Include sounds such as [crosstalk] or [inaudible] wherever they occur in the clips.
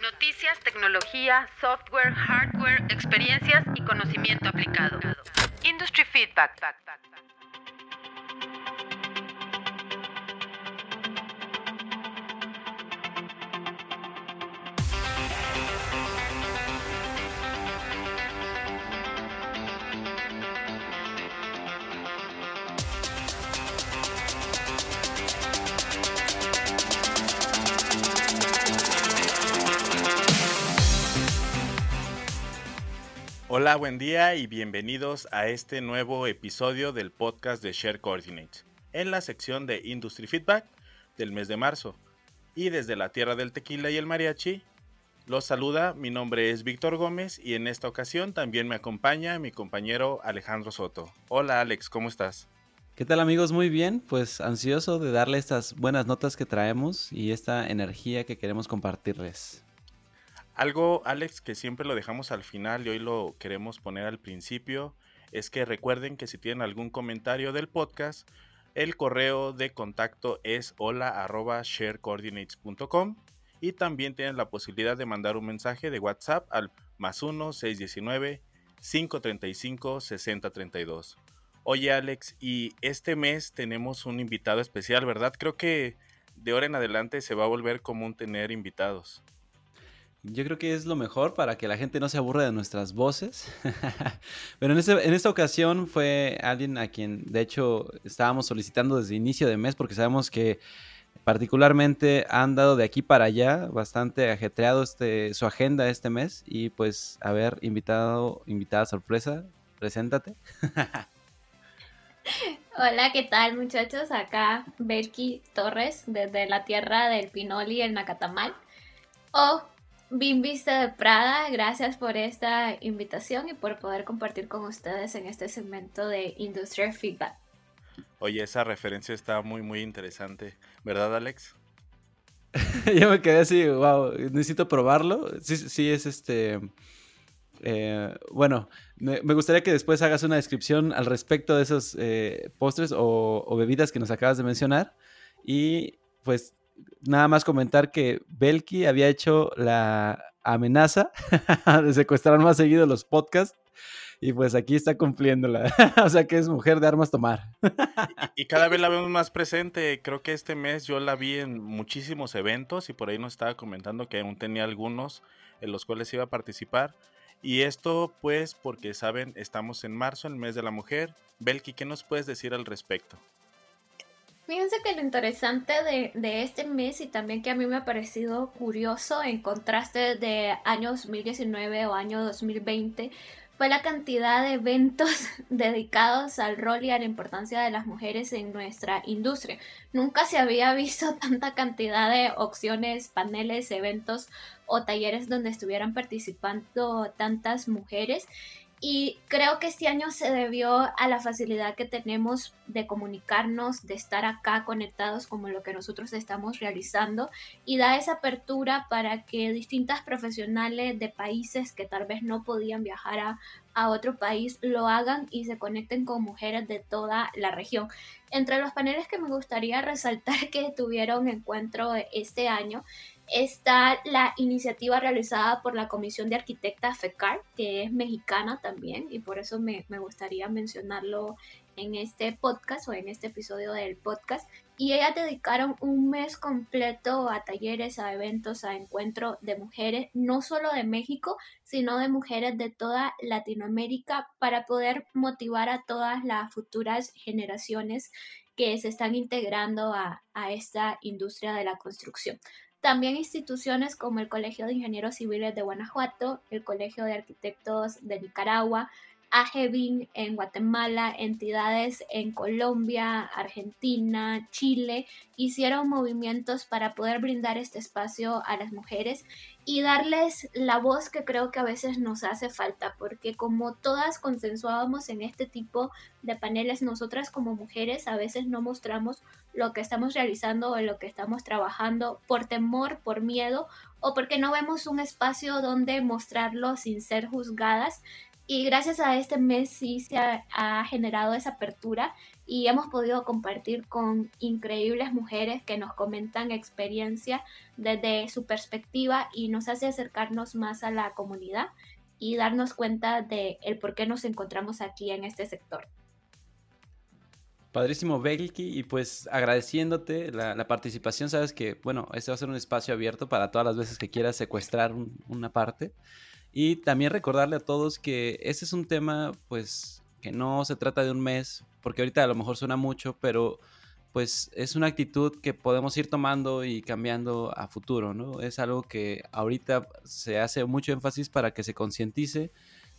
Noticias, tecnología, software, hardware, experiencias y conocimiento aplicado. Industry Feedback. Hola, buen día y bienvenidos a este nuevo episodio del podcast de Share Coordinates, en la sección de Industry Feedback del mes de marzo. Y desde la tierra del tequila y el mariachi, los saluda, mi nombre es Víctor Gómez y en esta ocasión también me acompaña mi compañero Alejandro Soto. Hola Alex, ¿cómo estás? ¿Qué tal amigos? Muy bien, pues ansioso de darle estas buenas notas que traemos y esta energía que queremos compartirles. Algo, Alex, que siempre lo dejamos al final y hoy lo queremos poner al principio, es que recuerden que si tienen algún comentario del podcast, el correo de contacto es hola.sharecoordinates.com y también tienen la posibilidad de mandar un mensaje de WhatsApp al más 1 619 535 6032. Oye Alex, y este mes tenemos un invitado especial, ¿verdad? Creo que de ahora en adelante se va a volver común tener invitados. Yo creo que es lo mejor para que la gente no se aburra de nuestras voces. [laughs] Pero en, en, esta ocasión fue alguien a quien, de hecho, estábamos solicitando desde inicio de mes porque sabemos que particularmente han dado de aquí para allá bastante ajetreado este, su agenda este mes. Y pues, a ver, invitado, invitada sorpresa, preséntate. [laughs] Hola, ¿qué tal muchachos? Acá Belki Torres desde la tierra del Pinoli, el Nacatamal. O Bien Vista de Prada, gracias por esta invitación y por poder compartir con ustedes en este segmento de Industrial Feedback. Oye, esa referencia está muy, muy interesante, ¿verdad, Alex? [laughs] Yo me quedé así, wow, necesito probarlo. Sí, sí es este... Eh, bueno, me, gustaría que después hagas una descripción al respecto de esos eh, postres o, o bebidas que nos acabas de mencionar. Y pues nada más comentar que Belki había hecho la amenaza [laughs] de secuestrar más seguido los podcasts y pues aquí está cumpliéndola. [laughs] o sea que es mujer de armas tomar. y, cada vez la vemos más presente. Creo que este mes yo la vi en muchísimos eventos y por ahí nos estaba comentando que aún tenía algunos en los cuales iba a participar. Y esto pues porque saben, estamos en marzo, el mes de la mujer. Belki, ¿qué nos puedes decir al respecto? Fíjense que lo interesante de, de, este mes y también que a mí me ha parecido curioso en contraste de año 2019 o año 2020 fue la cantidad de eventos [laughs] dedicados al rol y a la importancia de las mujeres en nuestra industria. Nunca se había visto [laughs] tanta cantidad de opciones, paneles, eventos o talleres donde estuvieran participando tantas mujeres y creo que este año se debió a la facilidad que tenemos de comunicarnos, de estar acá conectados como lo que nosotros estamos realizando y da esa apertura para que distintas profesionales de países que tal vez no podían viajar a, a otro país lo hagan y se conecten con mujeres de toda la región. Entre los paneles que me gustaría resaltar [laughs] que tuvieron encuentro este año está la iniciativa realizada por la Comisión de Arquitectas FECAR, que es mexicana también, y por eso me, gustaría mencionarlo en este podcast o en este episodio del podcast. Y ellas dedicaron un mes completo a talleres, a eventos, a encuentros de mujeres, no solo de México, sino de mujeres de toda Latinoamérica, para poder motivar a todas las futuras generaciones que se están integrando a, a esta industria de la construcción. También instituciones como el Colegio de Ingenieros Civiles de Guanajuato, el Colegio de Arquitectos de Nicaragua, AGEBIN en Guatemala, entidades en Colombia, Argentina, Chile, hicieron movimientos para poder brindar este espacio a las mujeres y darles la voz que creo que a veces nos hace falta, porque como todas consensuábamos en este tipo de paneles, nosotras como mujeres a veces no mostramos lo que estamos realizando o lo que estamos trabajando por temor, por miedo o porque no vemos un espacio donde mostrarlo sin ser juzgadas y gracias a este mes sí se ha, generado esa apertura y hemos podido compartir con increíbles mujeres que nos comentan experiencia desde su perspectiva y nos hace acercarnos más a la comunidad y darnos cuenta de el por qué nos encontramos aquí en este sector. Padrísimo, Belki, y pues agradeciéndote la, participación, sabes que, bueno, este va a ser un espacio abierto para todas las veces que quieras secuestrar una parte. Y también recordarle a todos que este es un tema, pues, que no se trata de un mes, porque ahorita a lo mejor suena mucho, pero pues es una actitud que podemos ir tomando y cambiando a futuro, ¿no? Es algo que ahorita se hace mucho énfasis para que se concientice,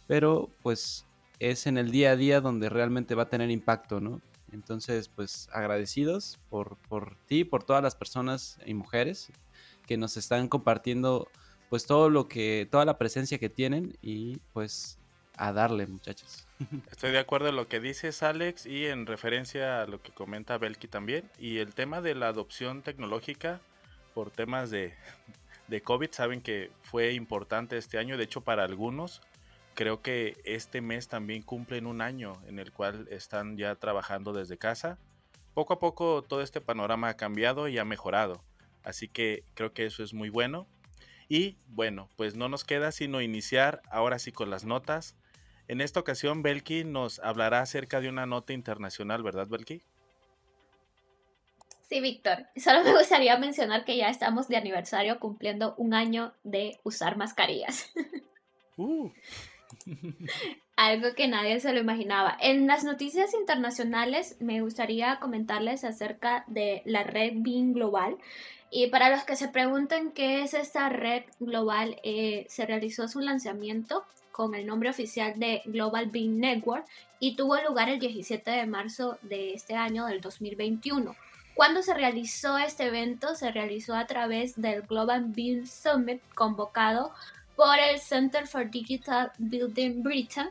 pero pues es en el día a día donde realmente va a tener impacto, ¿no? Entonces, pues agradecidos por, por ti, por todas las personas y mujeres que nos están compartiendo pues todo lo que, toda la presencia que tienen y pues a darle muchachos. [laughs] Estoy de acuerdo en lo que dices Alex y en referencia a lo que comenta Belki también y el tema de la adopción tecnológica por temas de, [laughs] de COVID, saben que fue importante este año, de hecho para algunos creo que este mes también cumplen un año en el cual están ya trabajando desde casa. Poco a poco todo este panorama ha cambiado y ha mejorado. Así que creo que eso es muy bueno. Y bueno, pues no nos queda sino iniciar ahora sí con las notas. En esta ocasión, Belki nos hablará acerca de una nota internacional, ¿verdad, Belki? Sí, Víctor. Solo [laughs] me gustaría mencionar que ya estamos de aniversario cumpliendo un año de usar mascarillas. [laughs] Uh. [laughs] Algo que nadie se lo imaginaba. En las noticias internacionales me gustaría comentarles acerca de la red BIM Global. Y para los que se pregunten qué es esta red global, eh, se realizó su lanzamiento con el nombre oficial de Global BIM Network y tuvo lugar el 17 de marzo de este año del 2021. Cuando se realizó este evento, se realizó a través del Global BIM Summit convocado por el Center for Digital Building Britain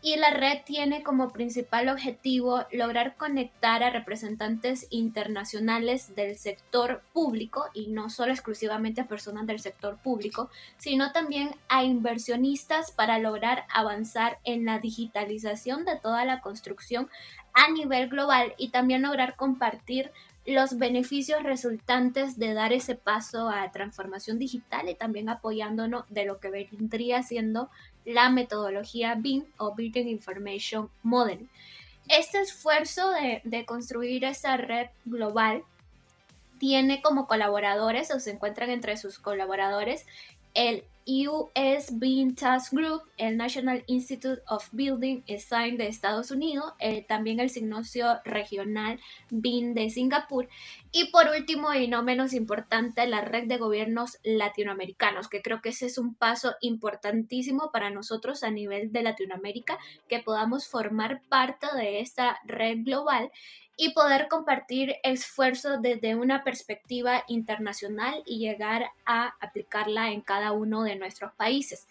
y la red tiene como principal objetivo lograr conectar a representantes internacionales del sector público y no solo exclusivamente a personas del sector público, sino también a inversionistas para lograr avanzar en la digitalización de toda la construcción a nivel global y también lograr compartir los beneficios resultantes de dar ese paso a transformación digital y también apoyándonos de lo que vendría siendo la metodología BIM o Building Information Modeling. Este esfuerzo de, de construir esa red global tiene como colaboradores o se encuentran entre sus colaboradores el US Task Group, el National Institute of Building Design de Estados Unidos, eh, también el Signocio Regional BIM de Singapur y por último y no menos importante la red de gobiernos latinoamericanos, que creo que ese es un paso importantísimo para nosotros a nivel de Latinoamérica, que podamos formar parte de esta red global y poder compartir esfuerzos desde una perspectiva internacional y llegar a aplicarla en cada uno de nuestros países.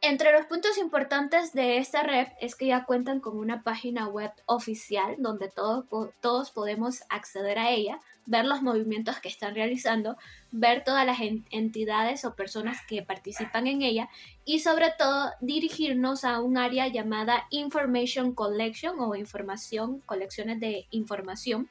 Entre los puntos importantes de esta red es que ya cuentan con una página web oficial donde todos, todos podemos acceder a ella, ver los movimientos que están realizando, ver todas las entidades o personas que participan en ella y sobre todo dirigirnos a un área llamada Information Collection o información, colecciones de información,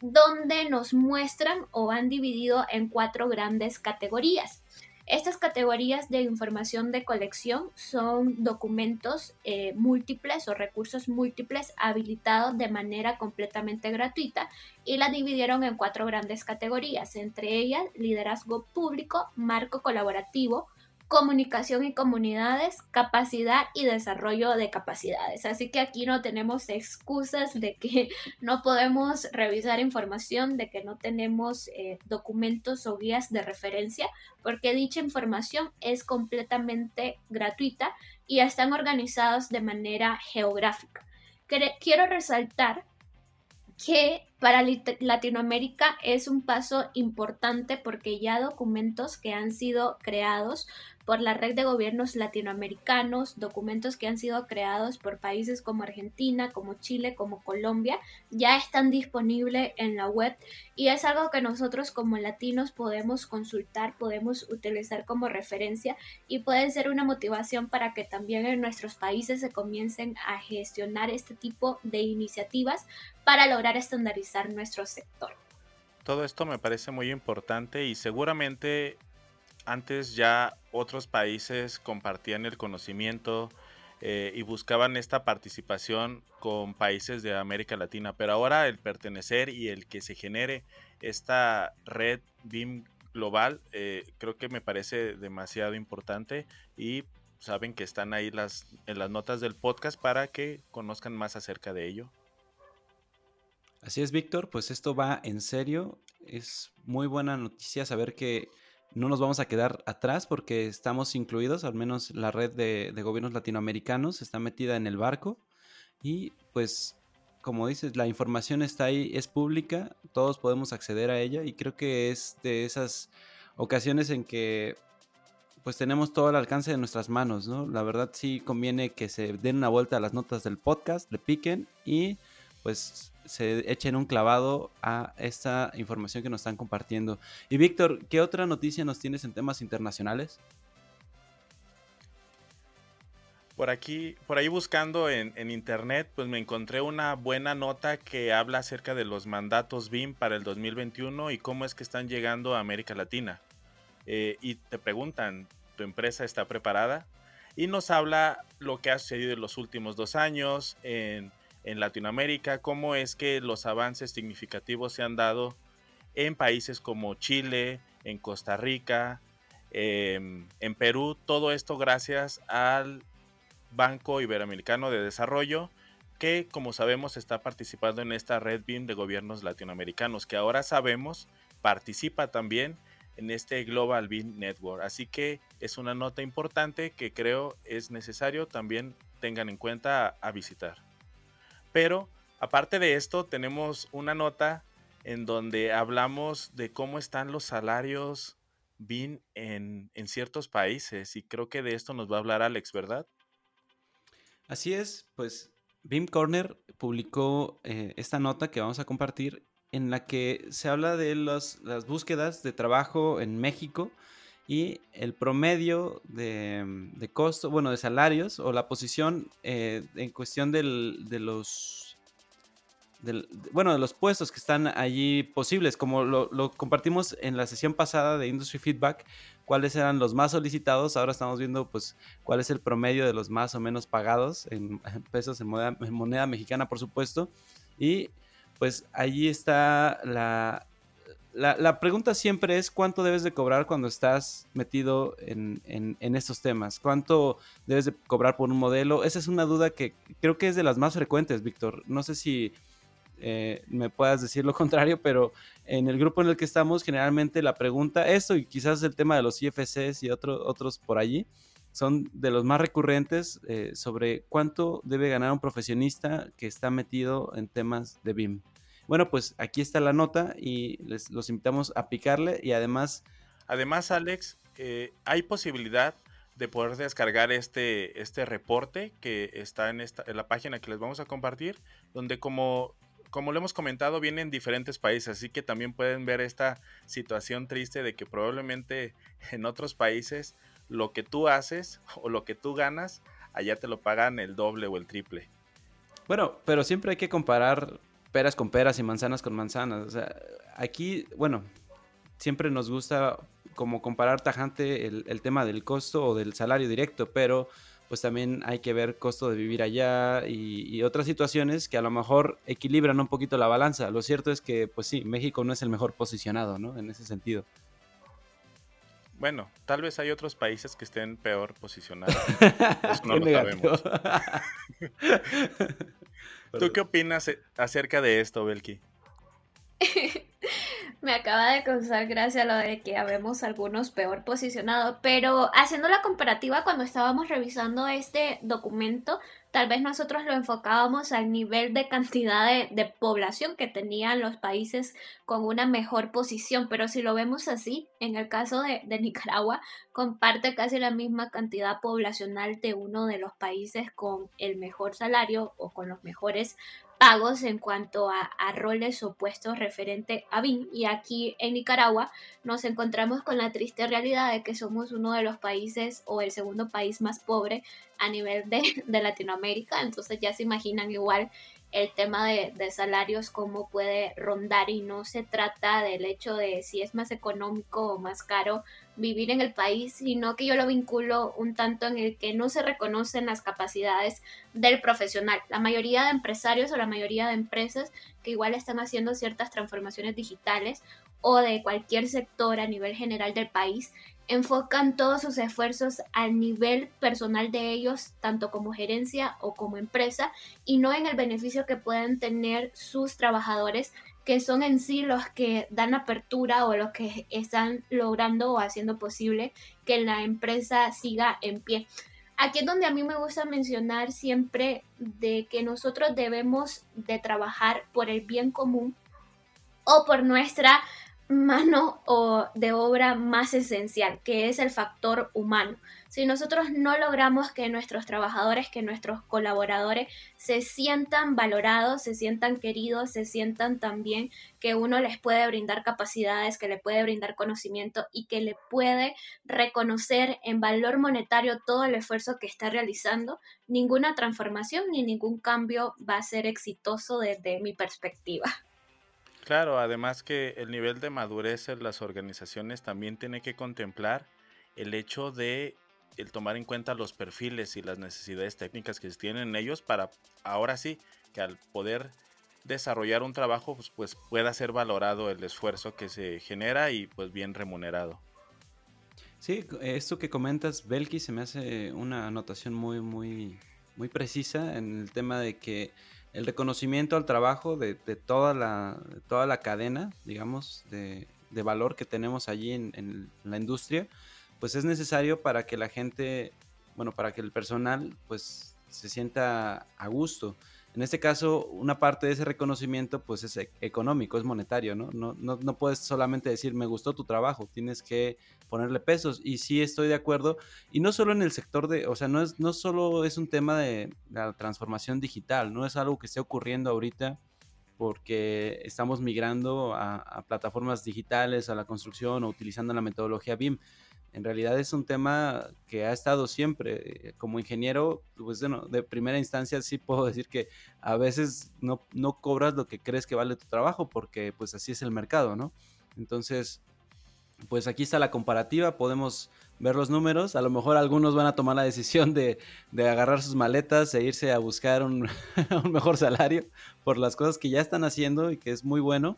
donde nos muestran o han dividido en cuatro grandes categorías. Estas categorías de información de colección son documentos eh, múltiples o recursos múltiples habilitados de manera completamente gratuita y la dividieron en cuatro grandes categorías, entre ellas liderazgo público, marco colaborativo, comunicación y comunidades, capacidad y desarrollo de capacidades. Así que aquí no tenemos excusas de que [laughs] no podemos revisar información, de que no tenemos eh, documentos o guías de referencia, porque dicha información es completamente gratuita y están organizados de manera geográfica. Quiero resaltar que para Latinoamérica es un paso importante porque ya documentos que han sido creados por la red de gobiernos latinoamericanos, documentos que han sido creados por países como Argentina, como Chile, como Colombia, ya están disponibles en la web y es algo que nosotros como latinos podemos consultar, podemos utilizar como referencia y puede ser una motivación para que también en nuestros países se comiencen a gestionar este tipo de iniciativas para lograr estandarizar nuestro sector. Todo esto me parece muy importante y seguramente antes ya otros países compartían el conocimiento eh, y buscaban esta participación con países de América Latina, pero ahora el pertenecer y el que se genere esta red BIM global, eh, creo que me parece demasiado importante y saben que están ahí las, en las notas del podcast para que conozcan más acerca de ello. Así es, Víctor, pues esto va en serio. Es muy buena noticia saber que no nos vamos a quedar atrás porque estamos incluidos, al menos la red de, gobiernos latinoamericanos está metida en el barco y pues como dices, la información está ahí, es pública, todos podemos acceder a ella y creo que es de esas ocasiones en que pues tenemos todo el alcance de nuestras manos, ¿no? La verdad sí conviene que se den una vuelta a las notas del podcast, le piquen y pues se echen un clavado a esta información que nos están compartiendo. Y Víctor, ¿qué otra noticia nos tienes en temas internacionales? Por aquí, por ahí buscando en, internet, pues me encontré una buena nota que habla acerca de los mandatos BIM para el 2021 y cómo es que están llegando a América Latina. Eh, y te preguntan, ¿tu empresa está preparada? Y nos habla lo que ha sucedido en los últimos dos años en en Latinoamérica, cómo es que los avances significativos se han dado en países como Chile, en Costa Rica, em, en Perú, todo esto gracias al Banco Iberoamericano de Desarrollo, que como sabemos está participando en esta red BIM de gobiernos latinoamericanos, que ahora sabemos participa también en este Global BIM Network. Así que es una nota importante que creo es necesario también tengan en cuenta a visitar. Pero aparte de esto, tenemos una nota en donde hablamos de cómo están los salarios BIN en, ciertos países y creo que de esto nos va a hablar Alex, ¿verdad? Así es, pues BIM Corner publicó eh, esta nota que vamos a compartir en la que se habla de las búsquedas de trabajo en México y el promedio de, de, costo, bueno, de salarios o la posición eh, en cuestión del, de los, bueno, de los puestos que están allí posibles, como lo, compartimos en la sesión pasada de Industry Feedback, cuáles eran los más solicitados, ahora estamos viendo pues cuál es el promedio de los más o menos pagados en, [laughs] pesos, en moneda mexicana, por supuesto, y pues allí está la, la, pregunta siempre es cuánto debes de cobrar cuando estás metido en, estos temas. ¿Cuánto debes de cobrar por un modelo? Esa es una duda que creo que es de las más frecuentes, Víctor. No sé si eh, me puedas decir lo [laughs] contrario, pero en el grupo en el que estamos, generalmente la pregunta, esto y quizás el tema de los IFCs y otros por allí, son de los más recurrentes eh, sobre cuánto debe ganar un profesionista que está metido en temas de BIM. Bueno, pues aquí está la nota y les, los invitamos a picarle y además... Además, Alex, eh, hay posibilidad de poder descargar este, este reporte que está en, esta, en la página que les vamos a compartir, donde como, como lo hemos comentado, vienen diferentes países, así que también pueden ver esta situación triste de que probablemente en otros países lo que tú haces o lo que tú ganas, allá te lo pagan el doble o el triple. Bueno, pero siempre hay que comparar peras con peras y manzanas con manzanas. O sea, aquí, bueno, siempre nos gusta como comparar tajante el, tema del costo o del salario directo, pero pues también hay que ver costo de vivir allá y, otras situaciones que a lo mejor equilibran un poquito la balanza. Lo cierto es que, pues sí, México no es el mejor posicionado, ¿no? En ese sentido. Bueno, tal vez hay otros países que estén peor posicionados. [laughs] Pues no lo sabemos. [laughs] ¿Tú qué opinas acerca de esto, Belki? [laughs] Me acaba de causar gracia lo de que habemos algunos peor posicionados, pero haciendo la comparativa cuando estábamos revisando este documento, tal vez nosotros lo enfocábamos al nivel de cantidad de, población que tenían los países con una mejor posición, pero si lo vemos así, en el caso de, de Nicaragua, comparte casi la misma cantidad poblacional de uno de los países con el mejor salario o con los mejores pagos en cuanto a, roles opuestos referente a BIM. Y aquí en Nicaragua nos encontramos con la triste realidad de que somos uno de los países o el segundo país más pobre a nivel de, de Latinoamérica. Entonces ya se imaginan igual el tema de, salarios, cómo puede rondar y no se trata del hecho de si es más económico o más caro vivir en el país, sino que yo lo vinculo un tanto en el que no se reconocen las capacidades del profesional. La mayoría de empresarios o la mayoría de empresas que igual están haciendo ciertas transformaciones digitales o de cualquier sector a nivel general del país enfocan todos sus esfuerzos al nivel personal de ellos, tanto como gerencia o como empresa, y no en el beneficio que pueden tener sus trabajadores, que son en sí los que dan apertura o los que están logrando o haciendo posible que la empresa siga en pie. Aquí es donde a mí me gusta mencionar siempre de que nosotros debemos de trabajar por el bien común o por nuestra mano o de obra más esencial, que es el factor humano. Si nosotros no logramos que nuestros trabajadores, que nuestros colaboradores se sientan valorados, se sientan queridos, se sientan también que uno les puede brindar capacidades, que le puede brindar conocimiento y que le puede reconocer en valor monetario todo el esfuerzo que está realizando, ninguna transformación ni ningún cambio va a ser exitoso desde mi perspectiva. Claro, además que el nivel de madurez en las organizaciones también tiene que contemplar el hecho de el tomar en cuenta los perfiles y las necesidades técnicas que tienen ellos para ahora sí que al poder desarrollar un trabajo pues, pues, pueda ser valorado el esfuerzo que se genera y pues bien remunerado. Sí, esto que comentas, Belki, se me hace una anotación muy, muy, muy precisa en el tema de que el reconocimiento al trabajo de, toda, la, toda la cadena, digamos, de, valor que tenemos allí en, la industria, pues es necesario para que la gente, bueno, para que el personal, pues se sienta a gusto. En este caso, una parte de ese reconocimiento pues es e-, económico, es monetario, ¿no? No, no, puedes solamente decir me gustó tu trabajo, tienes que ponerle pesos y sí estoy de acuerdo y no solo en el sector de, o sea, no es no solo es un tema de la transformación digital, no es algo que esté ocurriendo ahorita porque estamos migrando a, a plataformas digitales, a la construcción o utilizando la metodología BIM en realidad es un tema que ha estado siempre. Eh, como ingeniero, pues bueno, de primera instancia sí puedo decir que a veces no, no cobras lo que crees que vale tu trabajo porque pues así es el mercado, ¿no? Entonces, pues aquí está la comparativa, podemos ver los números, a lo mejor algunos van a tomar la decisión de, agarrar sus maletas e irse a buscar [laughs] un, mejor salario por las cosas que ya están haciendo y que es muy bueno.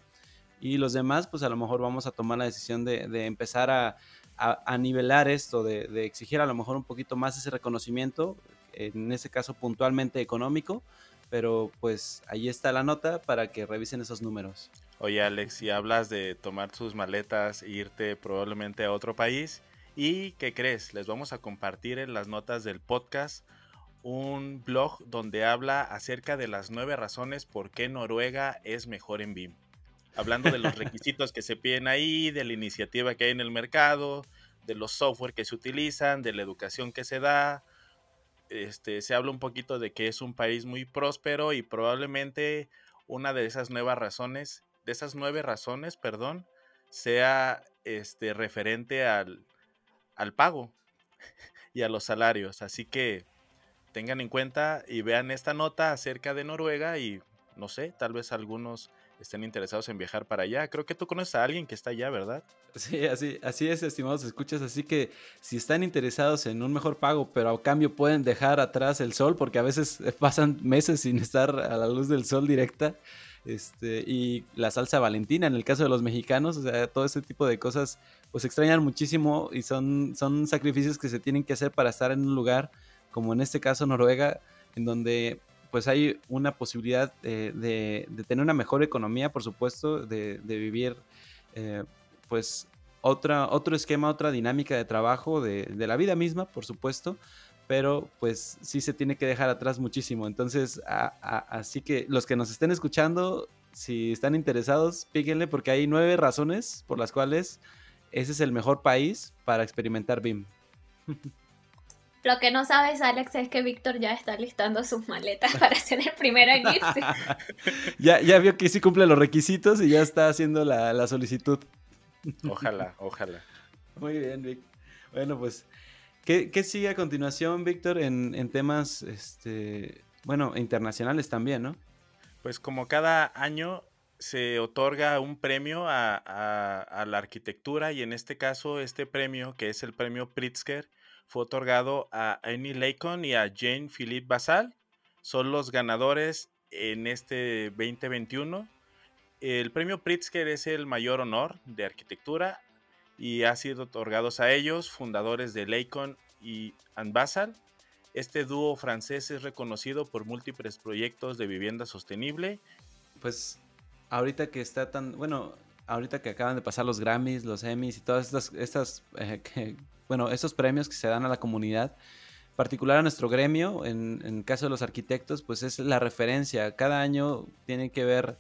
Y los demás, pues a lo mejor vamos a tomar la decisión de empezar a, a, nivelar esto, de, exigir a lo mejor un poquito más ese reconocimiento, en ese caso puntualmente económico, pero pues ahí está la nota para que revisen esos números. Oye Alex, si hablas de tomar sus maletas e irte probablemente a otro país, ¿y qué crees? Les vamos a compartir en las notas del podcast un blog donde habla acerca de las nueve razones por qué Noruega es mejor en BIM hablando de los [laughs] requisitos que se piden ahí, de la iniciativa que hay en el mercado, de los software que se utilizan, de la educación que se da. Este, se habla un poquito de que es un país muy próspero y probablemente una de esas nuevas razones, de esas nueve razones, perdón, sea este, referente al, al pago y a los salarios. Así que tengan en cuenta y vean esta nota acerca de Noruega y no sé, tal vez algunos estén interesados en viajar para allá. Creo que tú conoces a alguien que está allá, ¿verdad? Sí, así, así es, estimados escuchas. Así que si están interesados en un mejor pago, pero a cambio pueden dejar atrás el sol, porque a veces pasan meses sin estar a la luz del sol directa. Este, y la salsa valentina en el caso de los mexicanos, o sea, todo ese tipo de cosas pues extrañan muchísimo y son, son sacrificios que se tienen que hacer para estar en un lugar como en este caso Noruega, en donde pues hay una posibilidad de, tener una mejor economía, por supuesto, de, vivir eh, pues otra, otro esquema, otra dinámica de trabajo de, de, la vida misma, por supuesto, pero pues sí se tiene que dejar atrás muchísimo. Entonces, así que los que nos estén escuchando, si están interesados, píquenle porque hay nueve razones por las cuales ese es el mejor país para experimentar BIM. [laughs] Lo que no sabes, Alex, es que Víctor ya está listando sus maletas para ser el primero en irse. [laughs] ya, ya vio que sí cumple los requisitos y ya está haciendo la, la solicitud. Ojalá, ojalá. Muy bien, Vic. Bueno, pues, ¿qué, qué sigue a continuación, Víctor, en, en, temas, este, bueno, internacionales también, ¿no? Pues como cada año se otorga un premio a, a, a, la arquitectura y en este caso este premio, que es el premio Pritzker, fue otorgado a Annie Lacon y a Jane Philippe Basal. Son los ganadores en este 2021. El premio Pritzker es el mayor honor de arquitectura y ha sido otorgados a ellos, fundadores de Lacon y Basal. Este dúo francés es reconocido por múltiples proyectos de vivienda sostenible. Pues ahorita que está tan, bueno, ahorita que acaban de pasar los Grammys, los Emmys y todas estas, estas eh, que, bueno, estos premios que se dan a la comunidad, particular a nuestro gremio, en, en caso de los arquitectos, pues es la referencia. Cada año tiene que ver,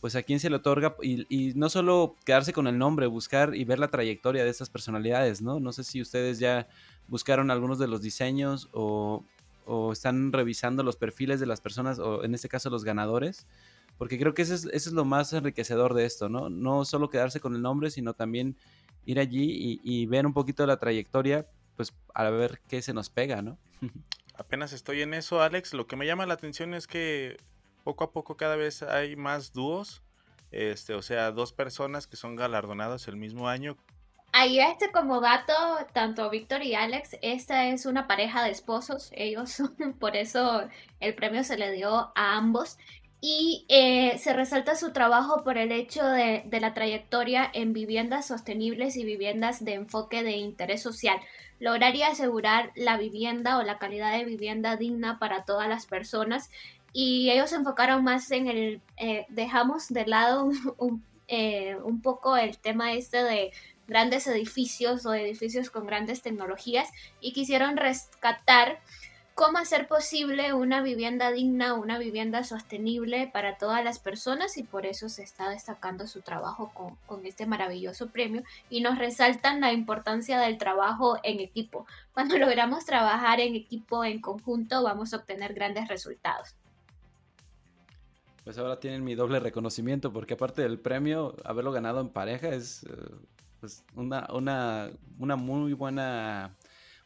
pues a quién se le otorga y, no solo quedarse con el nombre, buscar y ver la trayectoria de estas personalidades, ¿no? No sé si ustedes ya buscaron algunos de los diseños o, o están revisando los perfiles de las personas, o en este caso los ganadores, porque creo que eso es, eso es lo más enriquecedor de esto, ¿no? No solo quedarse con el nombre, sino también ir allí y, y, ver un poquito la trayectoria, pues a ver qué se nos pega, ¿no? [laughs] Apenas estoy en eso, Alex. Lo que me llama la atención es que poco a poco cada vez hay más dúos, este, o sea, dos personas que son galardonadas el mismo año. Ahí este como dato, tanto Víctor y Alex, esta es una pareja de esposos, ellos, [laughs] por eso el premio se le dio a ambos y eh, se resalta su trabajo por el hecho de, de, la trayectoria en viviendas sostenibles y viviendas de enfoque de interés social. Lograr y asegurar la vivienda o la calidad de vivienda digna para todas las personas y ellos se enfocaron más en el, eh, dejamos de lado un, [laughs] un, eh, un poco el tema este de grandes edificios o edificios con grandes tecnologías y quisieron rescatar cómo hacer posible una vivienda digna, una vivienda sostenible para todas las personas y por eso se está destacando su trabajo con, este maravilloso premio y nos resaltan la importancia del trabajo en equipo. Cuando [laughs] logramos trabajar en equipo, en conjunto, vamos a obtener grandes resultados. Pues ahora tienen mi doble reconocimiento porque aparte del premio, haberlo ganado en pareja es pues, una, una, una muy buena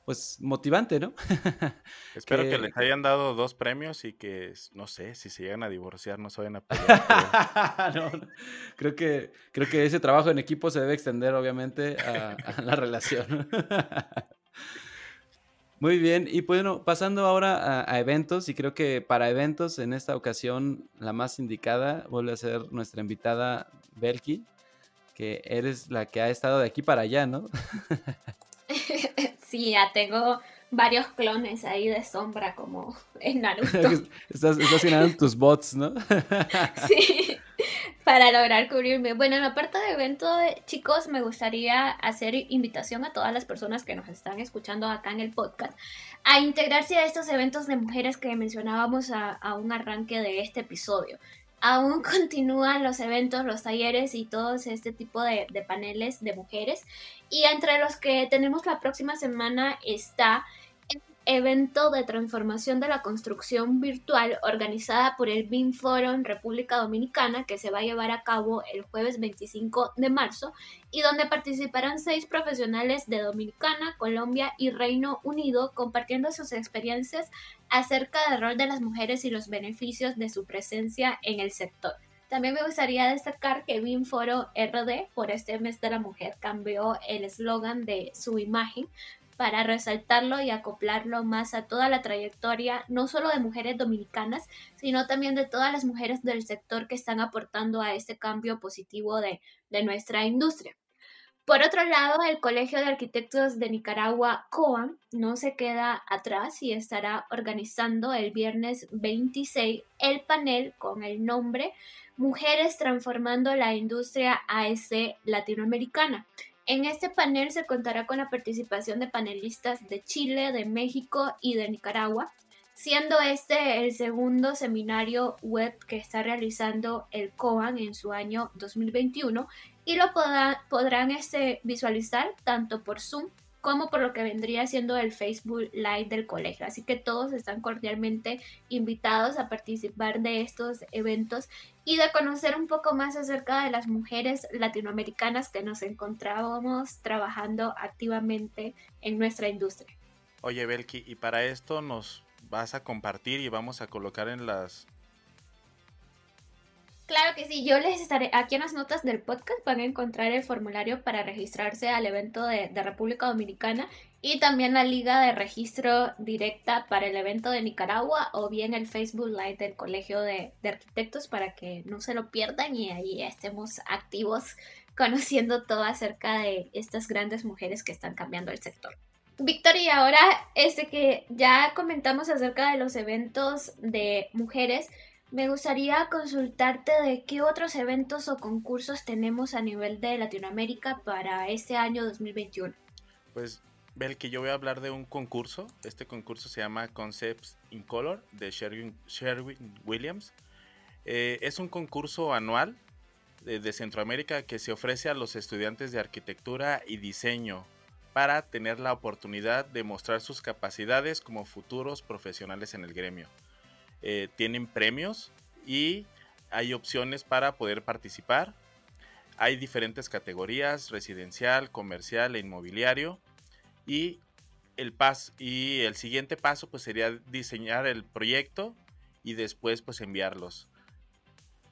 pues motivante, ¿no? [laughs] Espero que... que... les hayan dado dos premios y que, no sé, si se llegan a divorciar no se vayan a pelear. [laughs] no, no. Creo, que, creo que ese trabajo en equipo se debe extender, obviamente, a, a la relación. [laughs] Muy bien, y bueno, pasando ahora a, a, eventos, y creo que para eventos en esta ocasión la más indicada vuelve a ser nuestra invitada Belki, que eres la que ha estado de aquí para allá, ¿no? Sí, ya tengo varios clones ahí de sombra como en [laughs] Naruto. estás, estás llenando tus bots, ¿no? [laughs] sí, para lograr cubrirme. Bueno, en la parte de evento, chicos, me gustaría hacer invitación a todas las personas que nos están escuchando acá en el podcast a integrarse a estos eventos de mujeres que mencionábamos a, a un arranque de este episodio aún [laughs] continúan los eventos, los talleres y todo este tipo de, paneles de mujeres. Y entre los que tenemos la próxima semana está el evento de transformación de la construcción virtual organizada por el BIM Forum República Dominicana que se va a llevar a cabo el jueves 25 de marzo y donde participarán seis profesionales de Dominicana, Colombia y Reino Unido compartiendo sus experiencias acerca del rol de las mujeres y los beneficios de su presencia en el sector. También me gustaría destacar que Binforo RD por este mes de la mujer cambió el eslogan de su imagen para resaltarlo y acoplarlo más a toda la trayectoria, no solo de mujeres dominicanas, sino también de todas las mujeres del sector que están aportando a este cambio positivo de, de nuestra industria. Por otro lado, el Colegio de Arquitectos de Nicaragua, COAM, no se queda atrás y estará organizando el viernes 26 el panel con el nombre Mujeres transformando la industria AEC latinoamericana. En este panel se contará con la participación de panelistas de Chile, de México y de Nicaragua, siendo este el segundo seminario web que está realizando el COAN en su año 2021 y lo podrán este, visualizar tanto por Zoom como por lo que vendría siendo el Facebook Live del colegio. Así que todos están cordialmente invitados a participar de estos eventos y de conocer un poco más acerca de las mujeres latinoamericanas que nos encontrábamos trabajando activamente en nuestra industria. Oye, Belki, y para esto nos vas a compartir y vamos a colocar en las Claro que sí, yo les estaré aquí en las notas del podcast van a encontrar el formulario para registrarse al evento de, República Dominicana y también la liga de registro directa para el evento de Nicaragua o bien el Facebook Live del Colegio de, de Arquitectos para que no se lo pierdan y ahí estemos activos conociendo todo acerca de estas grandes mujeres que están cambiando el sector. Víctor, ahora este que ya comentamos acerca de los eventos de mujeres, me gustaría consultarte de qué otros eventos o concursos tenemos a nivel de Latinoamérica para este año 2021. Pues, Bel, que yo voy a hablar de un concurso. Este concurso se llama Concepts in Color de Sherwin, Williams. Eh, es un concurso anual de, de Centroamérica que se ofrece a los estudiantes de arquitectura y diseño para tener la oportunidad de mostrar sus capacidades como futuros profesionales en el gremio. Eh, tienen premios y hay opciones para poder participar. Hay diferentes categorías, residencial, comercial e inmobiliario. Y el, y el siguiente paso pues sería diseñar el proyecto y después pues enviarlos.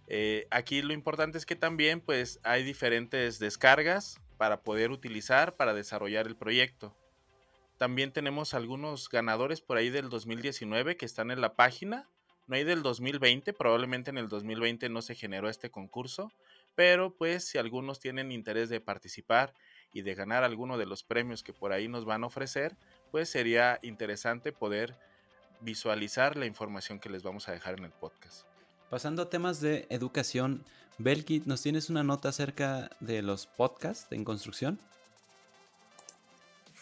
Eh, aquí lo importante es que también pues hay diferentes descargas para poder utilizar para desarrollar el proyecto. También tenemos algunos ganadores por ahí del 2019 que están en la página no hay del 2020, probablemente en el 2020 no se generó este concurso, pero pues si algunos tienen interés de participar y de ganar alguno de los premios que por ahí nos van a ofrecer, pues sería interesante poder visualizar la información que les vamos a dejar en el podcast. Pasando a temas de educación, Belki, ¿nos tienes una nota acerca de los podcasts en construcción?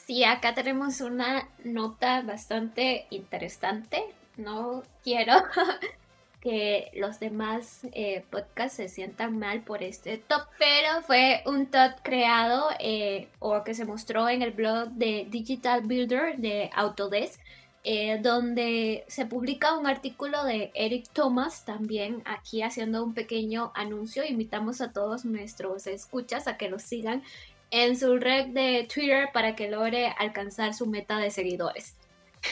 Sí, acá tenemos una nota bastante interesante no quiero [laughs] que los demás eh, podcasts se sientan mal por este top, pero fue un top creado eh, o que se mostró en el blog de Digital Builder de Autodesk. Eh, donde se publica un artículo de Eric Thomas, también aquí haciendo un pequeño anuncio. Invitamos a todos nuestros escuchas a que lo sigan en su red de Twitter para que logre alcanzar su meta de seguidores.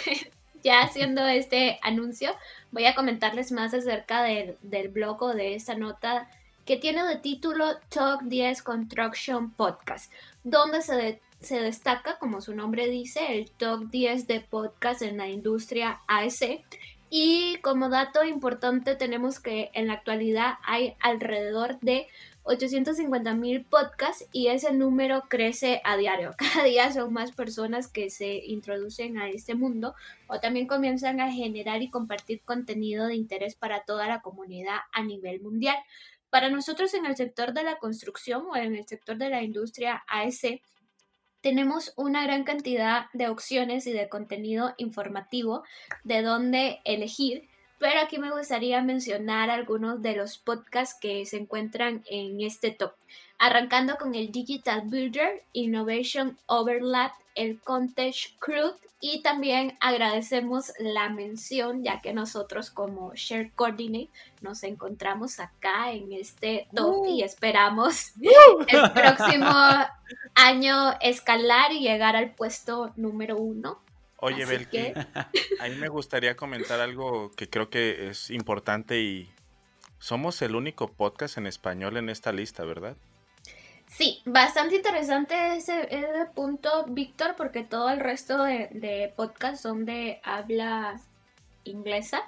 [laughs] ya haciendo este anuncio, voy a comentarles más acerca del, blog o de esta nota que tiene de título Talk 10 Construction Podcast, donde se, se destaca, como su nombre dice, el top 10 de podcast en la industria AEC. Y como dato importante tenemos que en la actualidad hay alrededor de 850 mil podcasts y ese número crece a diario. [laughs] Cada día son más personas que se introducen a este mundo o también comienzan a generar y compartir contenido de interés para toda la comunidad a nivel mundial. Para nosotros en el sector de la construcción o en el sector de la industria AS, tenemos una gran cantidad de opciones y de contenido informativo de dónde elegir pero aquí me gustaría mencionar algunos de los podcasts que se encuentran en este top, arrancando con el Digital Builder, Innovation Overlap, el Context Crew y también agradecemos la mención ya que nosotros como Share Coordinate nos encontramos acá en este top y uh. esperamos uh. el próximo [laughs] año escalar y llegar al puesto número uno Oye, Belki, a mí me gustaría comentar algo que creo que es importante y somos el único podcast en español en esta lista, ¿verdad? Sí, bastante interesante ese, punto, Víctor, porque todo el resto de, de podcasts son de habla inglesa.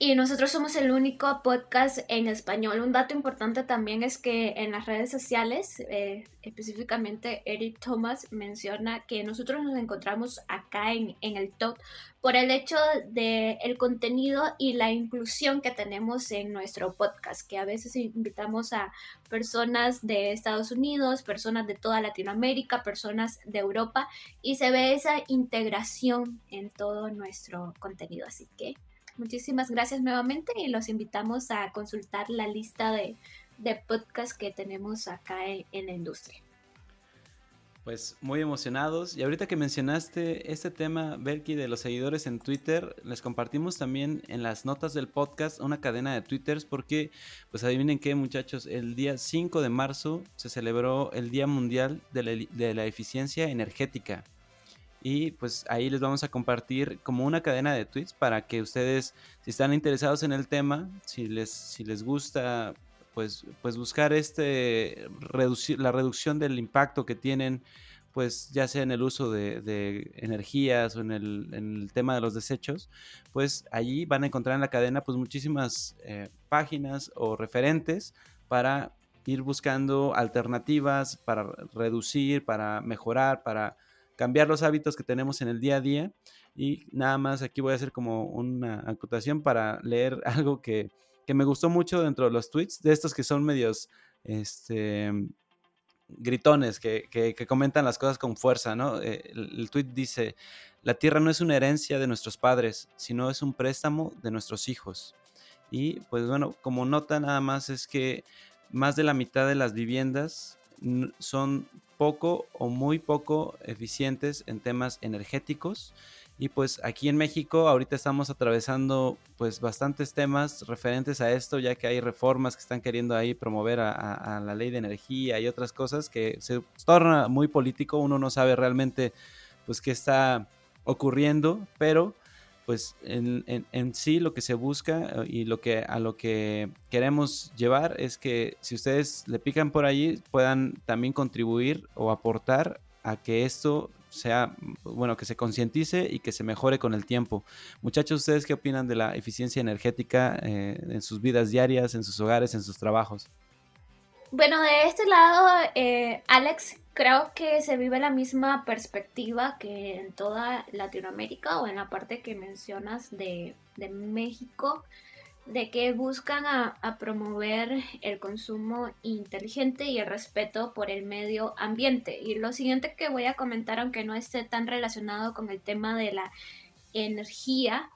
Y nosotros somos el único podcast en español. Un dato importante también es que en las redes sociales, eh, específicamente Eric Thomas menciona que nosotros nos encontramos acá en, en el top por el hecho del el contenido y la inclusión que tenemos en nuestro podcast, que a veces invitamos a personas de Estados Unidos, personas de toda Latinoamérica, personas de Europa, y se ve esa integración en todo nuestro contenido. Así que Muchísimas gracias nuevamente y los invitamos a consultar la lista de, de podcasts que tenemos acá en, la industria. Pues muy emocionados. Y ahorita que mencionaste este tema, Berky, de los seguidores en Twitter, les compartimos también en las notas del podcast una cadena de twitters porque, pues adivinen qué muchachos, el día 5 de marzo se celebró el Día Mundial de la, de la Eficiencia Energética. Y pues ahí les vamos a compartir como una cadena de tweets para que ustedes, si están interesados en el tema, si les, si les gusta, pues, pues buscar este, reducir, la reducción del impacto que tienen, pues ya sea en el uso de, energías o en el, tema de los desechos, pues allí van a encontrar en la cadena pues muchísimas eh, páginas o referentes para ir buscando alternativas, para reducir, para mejorar, para cambiar los hábitos que tenemos en el día a día. Y nada más aquí voy a hacer como una acotación para leer [laughs] algo que, me gustó mucho dentro de los tweets, de estos que son medios este, gritones, que, comentan las cosas con fuerza, ¿no? Eh, el, el, tweet dice, la tierra no es una herencia de nuestros padres, sino es un préstamo de nuestros hijos. Y pues bueno, como nota nada más es que más de la mitad de las viviendas son poco o muy poco eficientes en temas energéticos. Y pues aquí en México ahorita estamos atravesando pues bastantes temas referentes a esto, ya que hay reformas que están queriendo ahí promover a, la ley de energía y otras cosas que se torna muy político, uno no sabe realmente pues qué está ocurriendo, pero pues en, en, sí lo que se busca eh, y lo que a lo que queremos llevar es que si ustedes le pican por allí puedan también contribuir o aportar a que esto sea, bueno, que se concientice y que se mejore con el tiempo. Muchachos, ¿ustedes qué opinan de la eficiencia energética eh, en sus vidas diarias, en sus hogares, en sus trabajos? Bueno, de este lado, eh, Alex, creo que se vive la misma perspectiva que en toda Latinoamérica o en la parte que mencionas de, México, de que buscan a, promover el consumo inteligente y el respeto por el medio ambiente. Y lo siguiente que voy a comentar, aunque no esté tan relacionado con el tema de la energía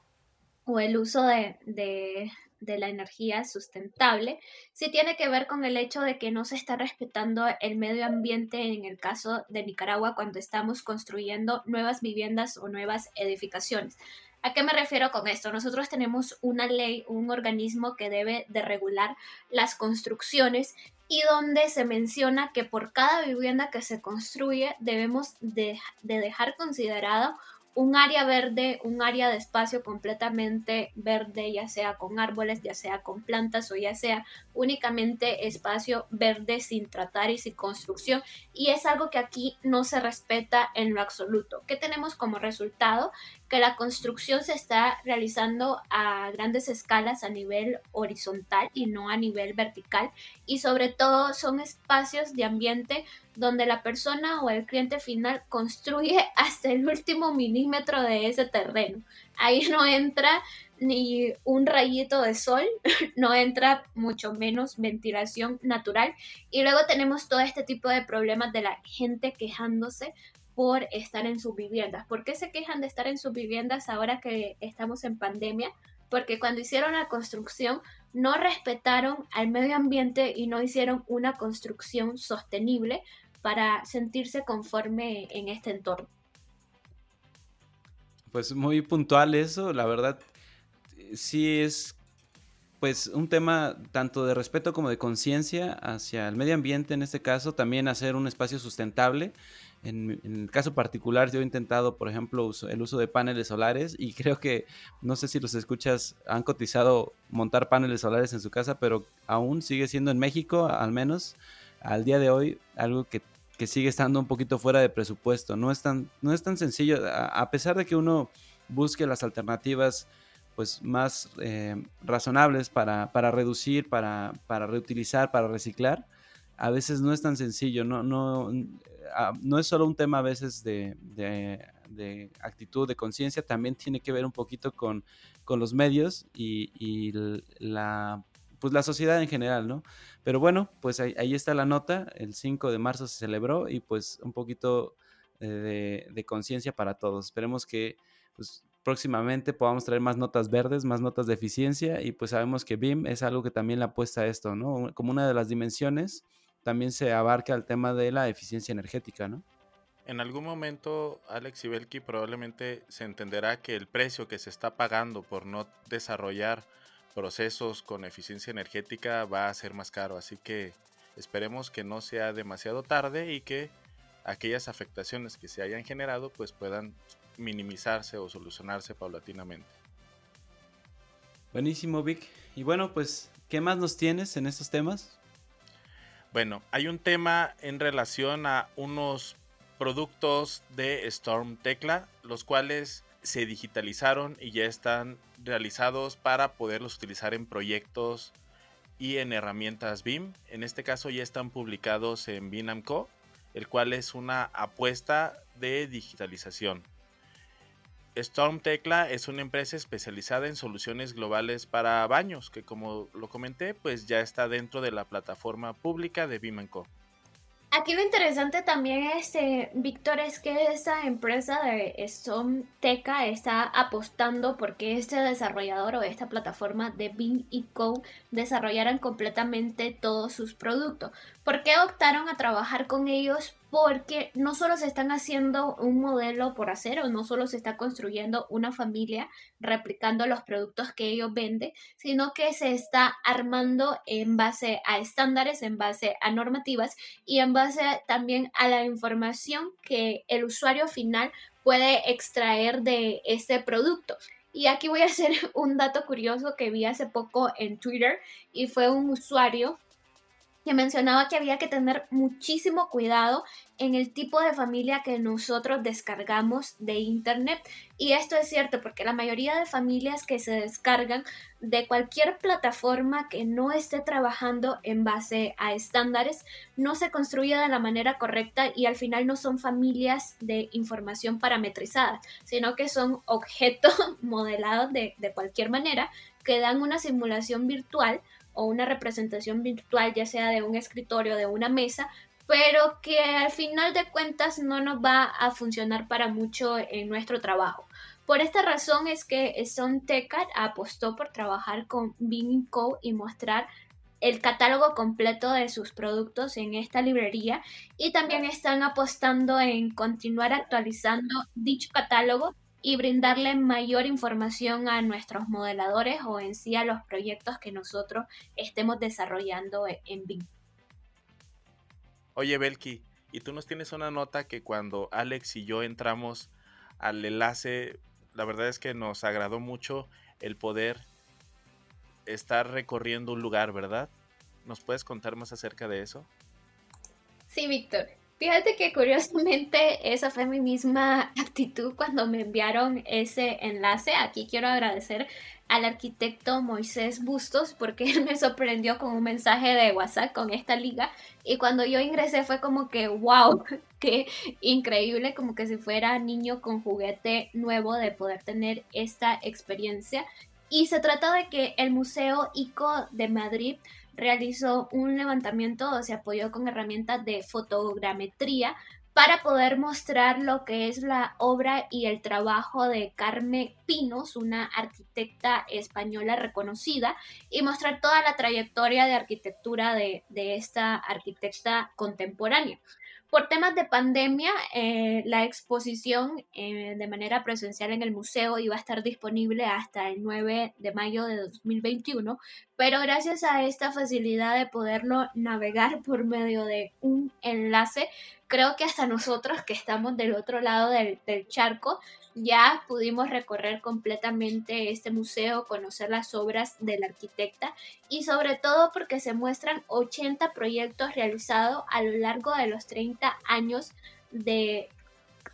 o el uso de, de la energía sustentable, sí tiene que ver con el hecho de que no se está respetando el medio ambiente en el caso de Nicaragua cuando estamos construyendo nuevas viviendas o nuevas edificaciones. ¿A qué me refiero con esto? Nosotros tenemos una ley, un organismo que debe de regular las construcciones y donde se menciona que por cada vivienda que se construye debemos de, de dejar considerado un área verde, un área de espacio completamente verde, ya sea con árboles, ya sea con plantas o ya sea únicamente espacio verde sin tratar y sin construcción. Y es algo que aquí no se respeta en lo absoluto. ¿Qué tenemos como resultado? Que la construcción se está realizando a grandes escalas a nivel horizontal y no a nivel vertical. Y sobre todo son espacios de ambiente donde la persona o el cliente final construye [laughs] hasta el último milímetro de ese terreno. Ahí no entra ni un rayito de sol, [laughs] no entra mucho menos ventilación natural. Y luego tenemos todo este tipo de problemas de la gente quejándose por estar en sus viviendas. ¿Por qué se quejan de estar en sus viviendas ahora que estamos en pandemia? Porque cuando hicieron la construcción no respetaron al medio ambiente y no hicieron una construcción sostenible para sentirse conforme en este entorno. Pues muy puntual eso, la verdad, sí es pues un tema tanto de respeto como de conciencia hacia el medio ambiente, en este caso, también hacer un espacio sustentable. En, el caso particular, yo he intentado, por ejemplo, el uso de paneles solares y [laughs] creo que, no sé si los escuchas, han cotizado montar paneles solares en su casa, pero aún sigue siendo en México, al menos al día de hoy, algo que que sigue estando un poquito fuera de presupuesto. No es tan, no es tan sencillo, a, pesar de que uno busque las alternativas pues más eh, razonables para, reducir, para, reutilizar, para reciclar, a veces no es tan sencillo, no, no, ah, no es solo un tema a veces de, actitud, de conciencia, también tiene que ver un poquito con, los medios y, la, pues la sociedad en general, ¿no? Pero bueno, pues ahí, está la nota, el 5 de marzo se celebró y pues un poquito eh, de, conciencia para todos. Esperemos que pues, próximamente podamos traer más notas verdes, más notas de eficiencia y pues sabemos que BIM es algo que también le apuesta a esto, ¿no? Como una de las dimensiones también se abarca el tema de la eficiencia energética, ¿no? En algún momento, Alex y Belki probablemente se entenderá que el precio que se está pagando por no desarrollar procesos con eficiencia energética va a ser más caro, así que esperemos que no sea demasiado tarde y que aquellas afectaciones que se hayan generado pues puedan minimizarse o solucionarse paulatinamente. Buenísimo, Vic. Y bueno, pues, ¿qué más nos tienes en estos temas? Bueno, hay un tema en relación a unos productos de Storm Tecla, los cuales se digitalizaron y ya están realizados para poderlos utilizar en proyectos y en herramientas BIM. En este caso ya están publicados en BINAMCO, el cual es una apuesta de digitalización. Storm Tecla es una empresa especializada en soluciones globales para baños, que como lo comenté, pues ya está dentro de la plataforma pública de Bimanco. Aquí lo interesante también es, eh, Víctor, es que esta empresa de Storm Teca está apostando porque este desarrollador o esta plataforma de Bing y Co desarrollaran completamente todos sus productos. ¿Por qué optaron a trabajar con ellos? Porque no solo se están haciendo un modelo por hacer o no solo se está construyendo una familia replicando los productos que ellos venden, sino que se está armando en base a estándares, en base a normativas y en base también a la información que el usuario final puede extraer de este producto. Y aquí voy a hacer [laughs] un dato curioso que vi hace poco en Twitter y fue un usuario que mencionaba que había que tener muchísimo cuidado en el tipo de familia que nosotros descargamos de internet. Y esto es cierto porque la mayoría de familias que se descargan de cualquier plataforma que no esté trabajando en base a estándares no se construye de la manera correcta y al final no son familias de información parametrizada, sino que son objetos [laughs] modelados de, de cualquier manera que dan una simulación virtual o una representación virtual, ya sea de un escritorio, de una mesa, pero que al final de cuentas no nos va a funcionar para mucho en nuestro trabajo. Por esta razón es que Tecat apostó por trabajar con Bing Co y mostrar el catálogo completo de sus productos en esta librería y también están apostando en continuar actualizando dicho catálogo y brindarle mayor información a nuestros modeladores o en sí a los proyectos que nosotros estemos desarrollando e-, en BIM. Oye, Belki, y tú nos tienes una nota que cuando Alex y yo entramos al enlace, la verdad es que nos agradó mucho el poder estar recorriendo un lugar, ¿verdad? ¿Nos puedes contar más acerca de eso? Sí, Víctor. Fíjate que curiosamente esa fue mi misma [laughs] actitud cuando me enviaron ese enlace. Aquí quiero agradecer al arquitecto Moisés Bustos porque [laughs] él me sorprendió con un mensaje de WhatsApp con esta liga y cuando yo ingresé fue como que wow, [laughs] qué increíble, como que si fuera niño con juguete nuevo de poder tener esta experiencia. Y se trata de que el Museo ICO de Madrid realizó un levantamiento o se apoyó con herramientas de fotogrametría para poder mostrar lo que es la obra y el trabajo de Carmen Pinos, una arquitecta española reconocida, y mostrar toda la trayectoria de arquitectura de, de esta arquitecta contemporánea. Por temas de pandemia, eh, la exposición eh, de manera presencial en el museo iba a estar disponible hasta el 9 de mayo de 2021, pero gracias a esta facilidad de poderlo navegar por medio de un enlace, creo que hasta nosotros que estamos del otro lado del, charco ya pudimos recorrer completamente este museo, conocer las obras del arquitecta y sobre todo porque se muestran 80 proyectos realizados a lo largo de los 30 años de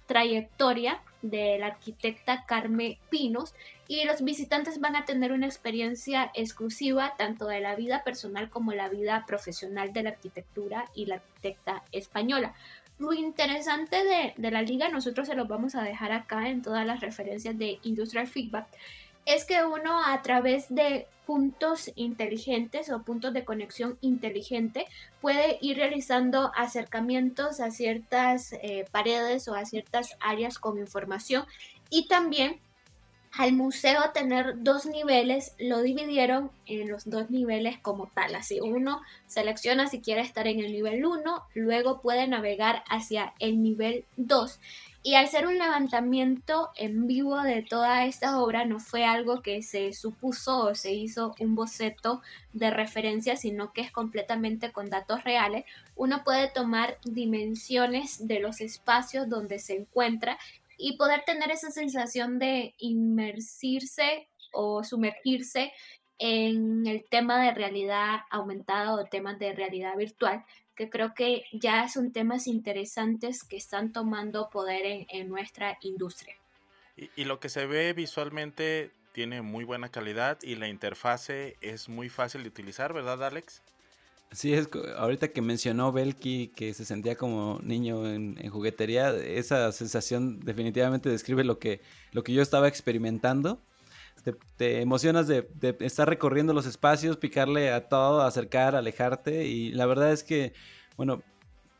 trayectoria de la arquitecta Carme Pinos y los visitantes van a tener una experiencia exclusiva tanto de la vida personal como la vida profesional de la arquitectura y la arquitecta española. Lo interesante de, de la liga, nosotros se los vamos a dejar acá en todas las referencias de Industrial Feedback, es que uno a través de puntos inteligentes o puntos de conexión inteligente puede ir realizando acercamientos a ciertas eh, paredes o a ciertas áreas con información y también al museo tener dos niveles, lo dividieron en los dos niveles como tal. Así uno selecciona si quiere estar en el nivel 1, luego puede navegar hacia el nivel 2. Y al ser un levantamiento en vivo de toda esta obra, no fue algo que se supuso o se hizo un boceto de referencia, sino que es completamente con datos reales. Uno puede tomar dimensiones de los espacios donde se encuentra y poder tener esa sensación de inmersirse o sumergirse en el tema de realidad aumentada o temas de realidad virtual, que creo que ya son temas interesantes que están tomando poder en, nuestra industria. Y, lo que se ve visualmente tiene muy buena calidad y la interfase es muy fácil de utilizar, ¿verdad, Alex? Sí, es ahorita que mencionó Belki que se sentía como niño en, juguetería, esa sensación definitivamente describe lo que, lo que yo estaba experimentando. Te, emocionas de, estar recorriendo los espacios, picarle a todo, acercar, alejarte y la verdad es que, bueno,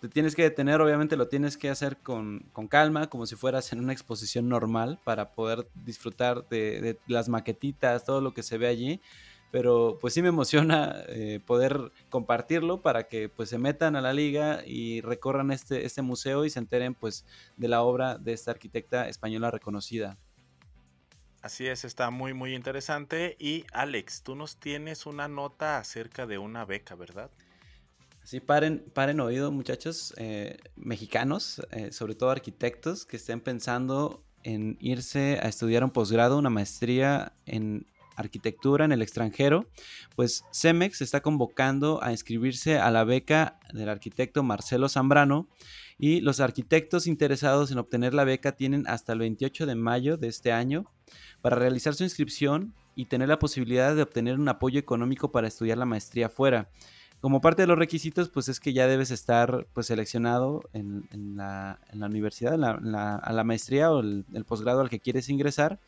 te tienes que detener, obviamente lo tienes que hacer con, con calma, como si fueras en una exposición normal para poder disfrutar de las maquetitas, todo lo que se ve allí pero pues sí me emociona eh, poder compartirlo para que pues se metan a la liga y recorran este, este museo y se enteren pues de la obra de esta arquitecta española reconocida. Así es, está muy muy interesante y Alex, tú nos tienes una nota acerca de una beca, ¿verdad? Sí, paren, paren oído muchachos eh, mexicanos, eh, sobre todo arquitectos que estén pensando en irse a estudiar un posgrado, una maestría en arquitectura en el extranjero, pues CEMEX está convocando a inscribirse a la beca del arquitecto Marcelo Zambrano y los arquitectos interesados en obtener la beca tienen hasta el 28 de mayo de este año para realizar su inscripción y tener la posibilidad de obtener un apoyo económico para estudiar la maestría fuera. Como parte de los requisitos, pues es que ya debes estar pues seleccionado en, la, universidad, la, a la maestría o el, el posgrado al que quieres ingresar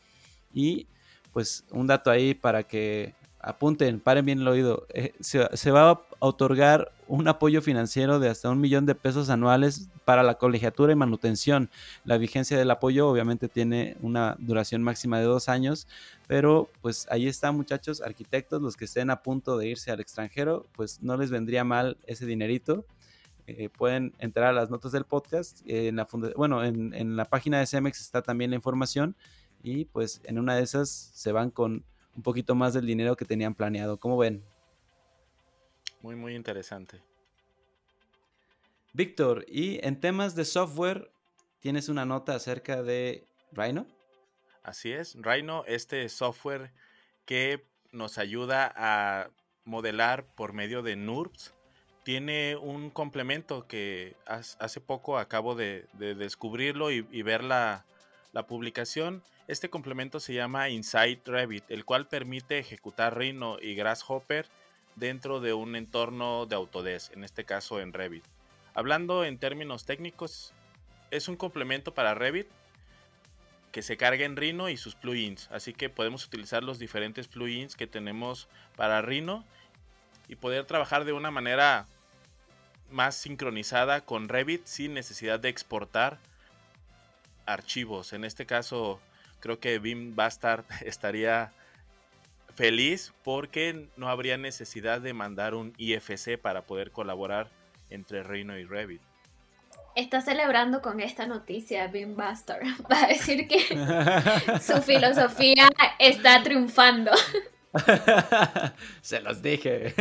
y pues un dato ahí para que apunten, paren bien el oído. Eh, se, va a otorgar un apoyo financiero de hasta un millón de pesos anuales para la colegiatura y manutención. La vigencia del apoyo obviamente tiene una duración máxima de dos años, pero pues ahí está muchachos, arquitectos, los que estén a punto de irse al extranjero, pues no les vendría mal ese dinerito. Eh, pueden entrar a las notas del podcast. en la bueno, en, en la página de CEMEX está también la información y pues en una de esas se van con un poquito más del dinero que tenían planeado. ¿Cómo ven? Muy, muy interesante. Víctor, y en temas de software, ¿tienes una nota acerca de Rhino? Así es, Rhino, este software que nos ayuda a modelar por medio de NURBS, tiene un complemento que hace poco acabo de, descubrirlo y, ver la, la publicación este complemento se llama Inside Revit, el cual permite ejecutar Rhino y Grasshopper dentro de un entorno de Autodesk, en este caso en Revit. Hablando en términos técnicos, es un complemento para Revit que se carga en Rhino y sus plugins, así que podemos utilizar los diferentes plugins que tenemos para Rhino y poder trabajar de una manera más sincronizada con Revit sin necesidad de exportar archivos. En este caso, creo que Bim Bastard [laughs] estaría feliz porque no habría necesidad de mandar un IFC para poder colaborar entre Reino y Revit. Está celebrando con esta noticia Bim Bastard. [laughs] Va a decir que [laughs] su filosofía está triunfando. [laughs] Se los dije.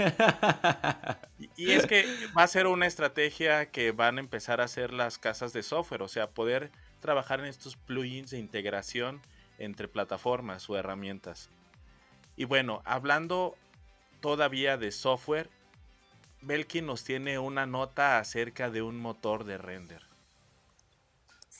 y es que va a ser una estrategia que van a empezar a hacer las casas de software, o sea, poder trabajar en estos plugins de integración entre plataformas o herramientas. Y bueno, hablando todavía de software, Belkin nos tiene una nota acerca de un motor de render.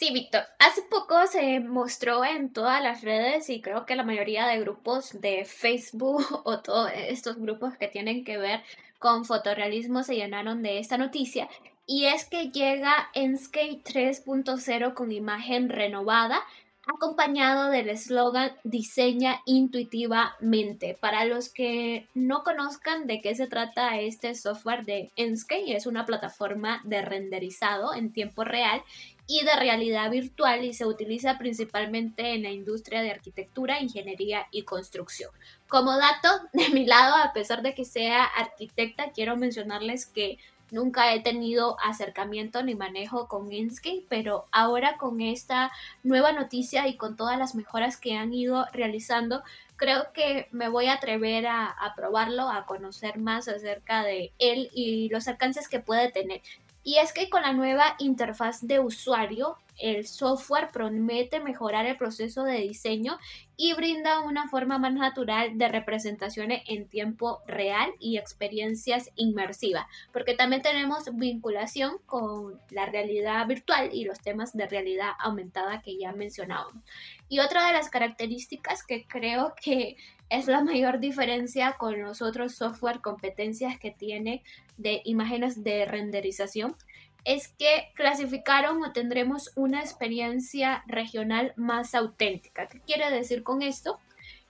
Sí, Víctor. Hace poco se mostró en todas las redes y creo que la mayoría de grupos de Facebook [laughs] o todos estos grupos que tienen que ver con fotorrealismo se llenaron de esta noticia. Y es que llega Enscape 3.0 con imagen renovada acompañado del eslogan Diseña intuitivamente. Para los que no conozcan de qué se trata este software de Enscape, es una plataforma de renderizado en tiempo real y de realidad virtual y se utiliza principalmente en la industria de arquitectura, ingeniería y construcción. Como dato de mi lado, a pesar de que sea arquitecta, quiero mencionarles que Nunca he tenido acercamiento ni manejo con Inkscape, pero ahora con esta nueva noticia y con todas las mejoras que han ido realizando, creo que me voy a atrever a, a probarlo, a conocer más acerca de él y los alcances que puede tener. Y es que con la nueva interfaz de usuario, el software promete mejorar el proceso de diseño y brinda una forma más natural de representaciones en tiempo real y experiencias inmersivas, porque también tenemos vinculación con la realidad virtual y los temas de realidad aumentada que ya mencionábamos. Y otra de las características que creo que es la mayor diferencia con los otros software competencias que tiene de imágenes de renderización es que clasificaron o tendremos una experiencia regional más auténtica. ¿Qué quiere decir con esto?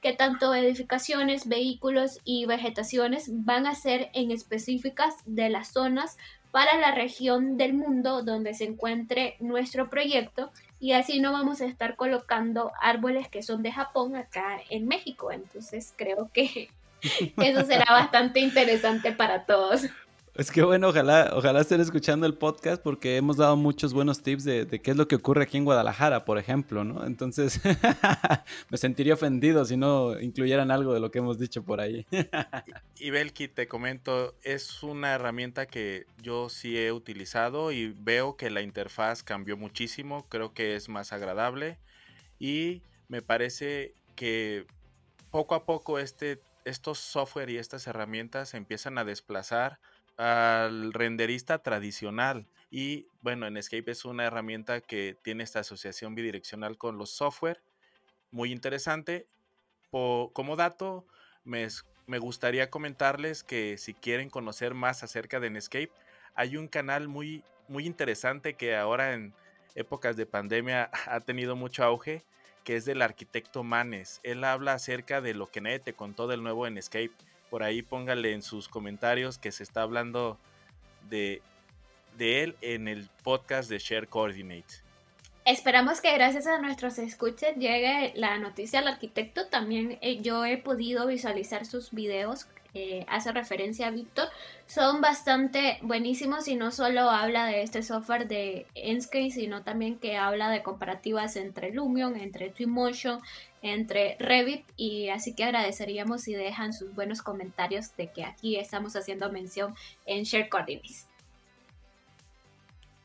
Que tanto edificaciones, vehículos y vegetaciones van a ser en específicas de las zonas para la región del mundo donde se encuentre nuestro proyecto y así no vamos a estar colocando árboles que son de Japón acá en México. Entonces creo que [laughs] eso será bastante interesante para todos. Es que bueno, ojalá, ojalá estén escuchando el podcast porque hemos dado muchos buenos tips de, qué es lo que ocurre aquí en Guadalajara, por ejemplo, ¿no? Entonces, [laughs] me sentiría ofendido si no incluyeran algo de lo que hemos dicho por ahí. y Belki, te comento, es una herramienta que yo sí he utilizado y veo que la interfaz cambió muchísimo, creo que es más agradable y me parece que poco a poco este, estos software y estas herramientas empiezan a desplazar al renderista tradicional. Y bueno, en Escape es una herramienta que tiene esta asociación bidireccional con los software. Muy interesante. como dato, me, me, gustaría comentarles que si quieren conocer más acerca de Netscape, hay un canal muy, muy interesante que ahora en épocas de pandemia [laughs] ha tenido mucho auge, que es del arquitecto Manes. Él habla acerca de lo que nadie te contó del nuevo Netscape por ahí póngale en sus comentarios que se está hablando de, de él en el podcast de Share Coordinates. Esperamos que gracias a nuestros escuches llegue la noticia al arquitecto. También eh, yo he podido visualizar sus videos hace referencia a Víctor, son bastante buenísimos y no solo habla de este software de Enscape, sino también que habla de comparativas entre Lumion, entre Twinmotion, entre Revit y así que agradeceríamos si dejan sus buenos comentarios de que aquí estamos haciendo mención en Share Coordinates.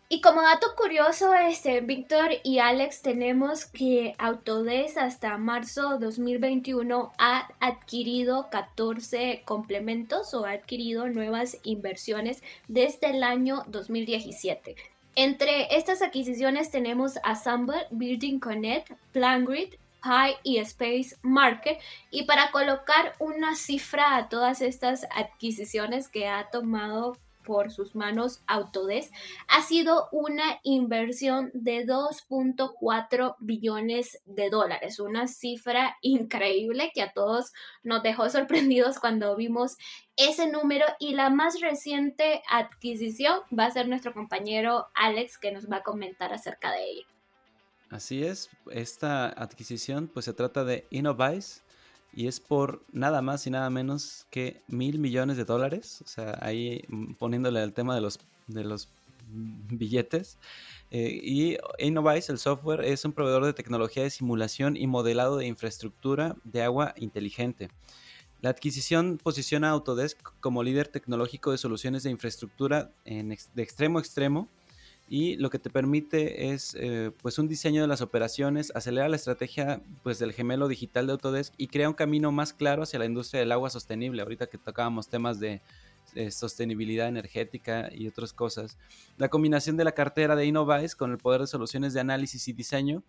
Y como dato curioso, este, Víctor y Alex tenemos que Autodesk hasta marzo 2021 ha adquirido 14 complementos o ha adquirido nuevas inversiones desde el año 2017. Entre estas adquisiciones tenemos Assemble, Building Connect, PlanGrid, Pi y Space Market. Y para colocar una cifra a todas estas adquisiciones que ha tomado por sus manos Autodesk, ha sido una inversión de 2.4 billones de dólares, una cifra increíble que a todos nos dejó [laughs] sorprendidos cuando vimos ese número y la más reciente adquisición va a ser nuestro compañero Alex que nos va a comentar acerca de ella. Así es, esta adquisición pues se trata de Innovice, y es por nada más y nada menos que mil millones de dólares. O sea, ahí mm, poniéndole al tema de los, de los billetes. Eh, y Innovice, el software, es un proveedor de tecnología de simulación y modelado de infraestructura de agua inteligente. La adquisición posiciona a Autodesk como líder tecnológico de soluciones de infraestructura de extremo a extremo y lo que te permite es eh, pues un diseño de las operaciones, acelera la estrategia pues del gemelo digital de Autodesk y crea un camino más claro hacia la industria del agua sostenible. Ahorita que tocábamos temas de eh, sostenibilidad energética y otras cosas. La combinación de la cartera de Innovice con el poder de soluciones de análisis y diseño,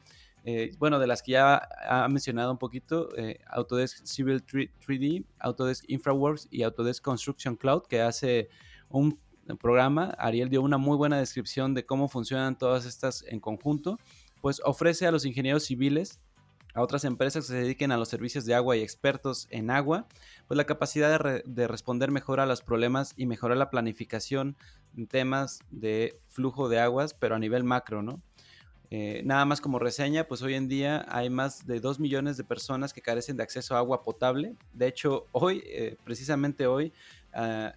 eh, bueno, de las que ya ha mencionado un poquito, eh, Autodesk Civil 3D, Autodesk InfraWorks y Autodesk Construction Cloud, que hace un programa. Ariel dio una muy buena descripción de cómo funcionan todas estas en conjunto, pues ofrece a los ingenieros civiles a otras empresas que se dediquen a los servicios de agua y expertos en agua, pues la capacidad de, responder mejor a los problemas y mejorar la planificación en temas de flujo de aguas, pero a nivel macro, ¿no? Eh, nada más como reseña, pues hoy en día hay más de 2 millones de personas que carecen de acceso a agua potable. De hecho, hoy, eh, precisamente hoy, a,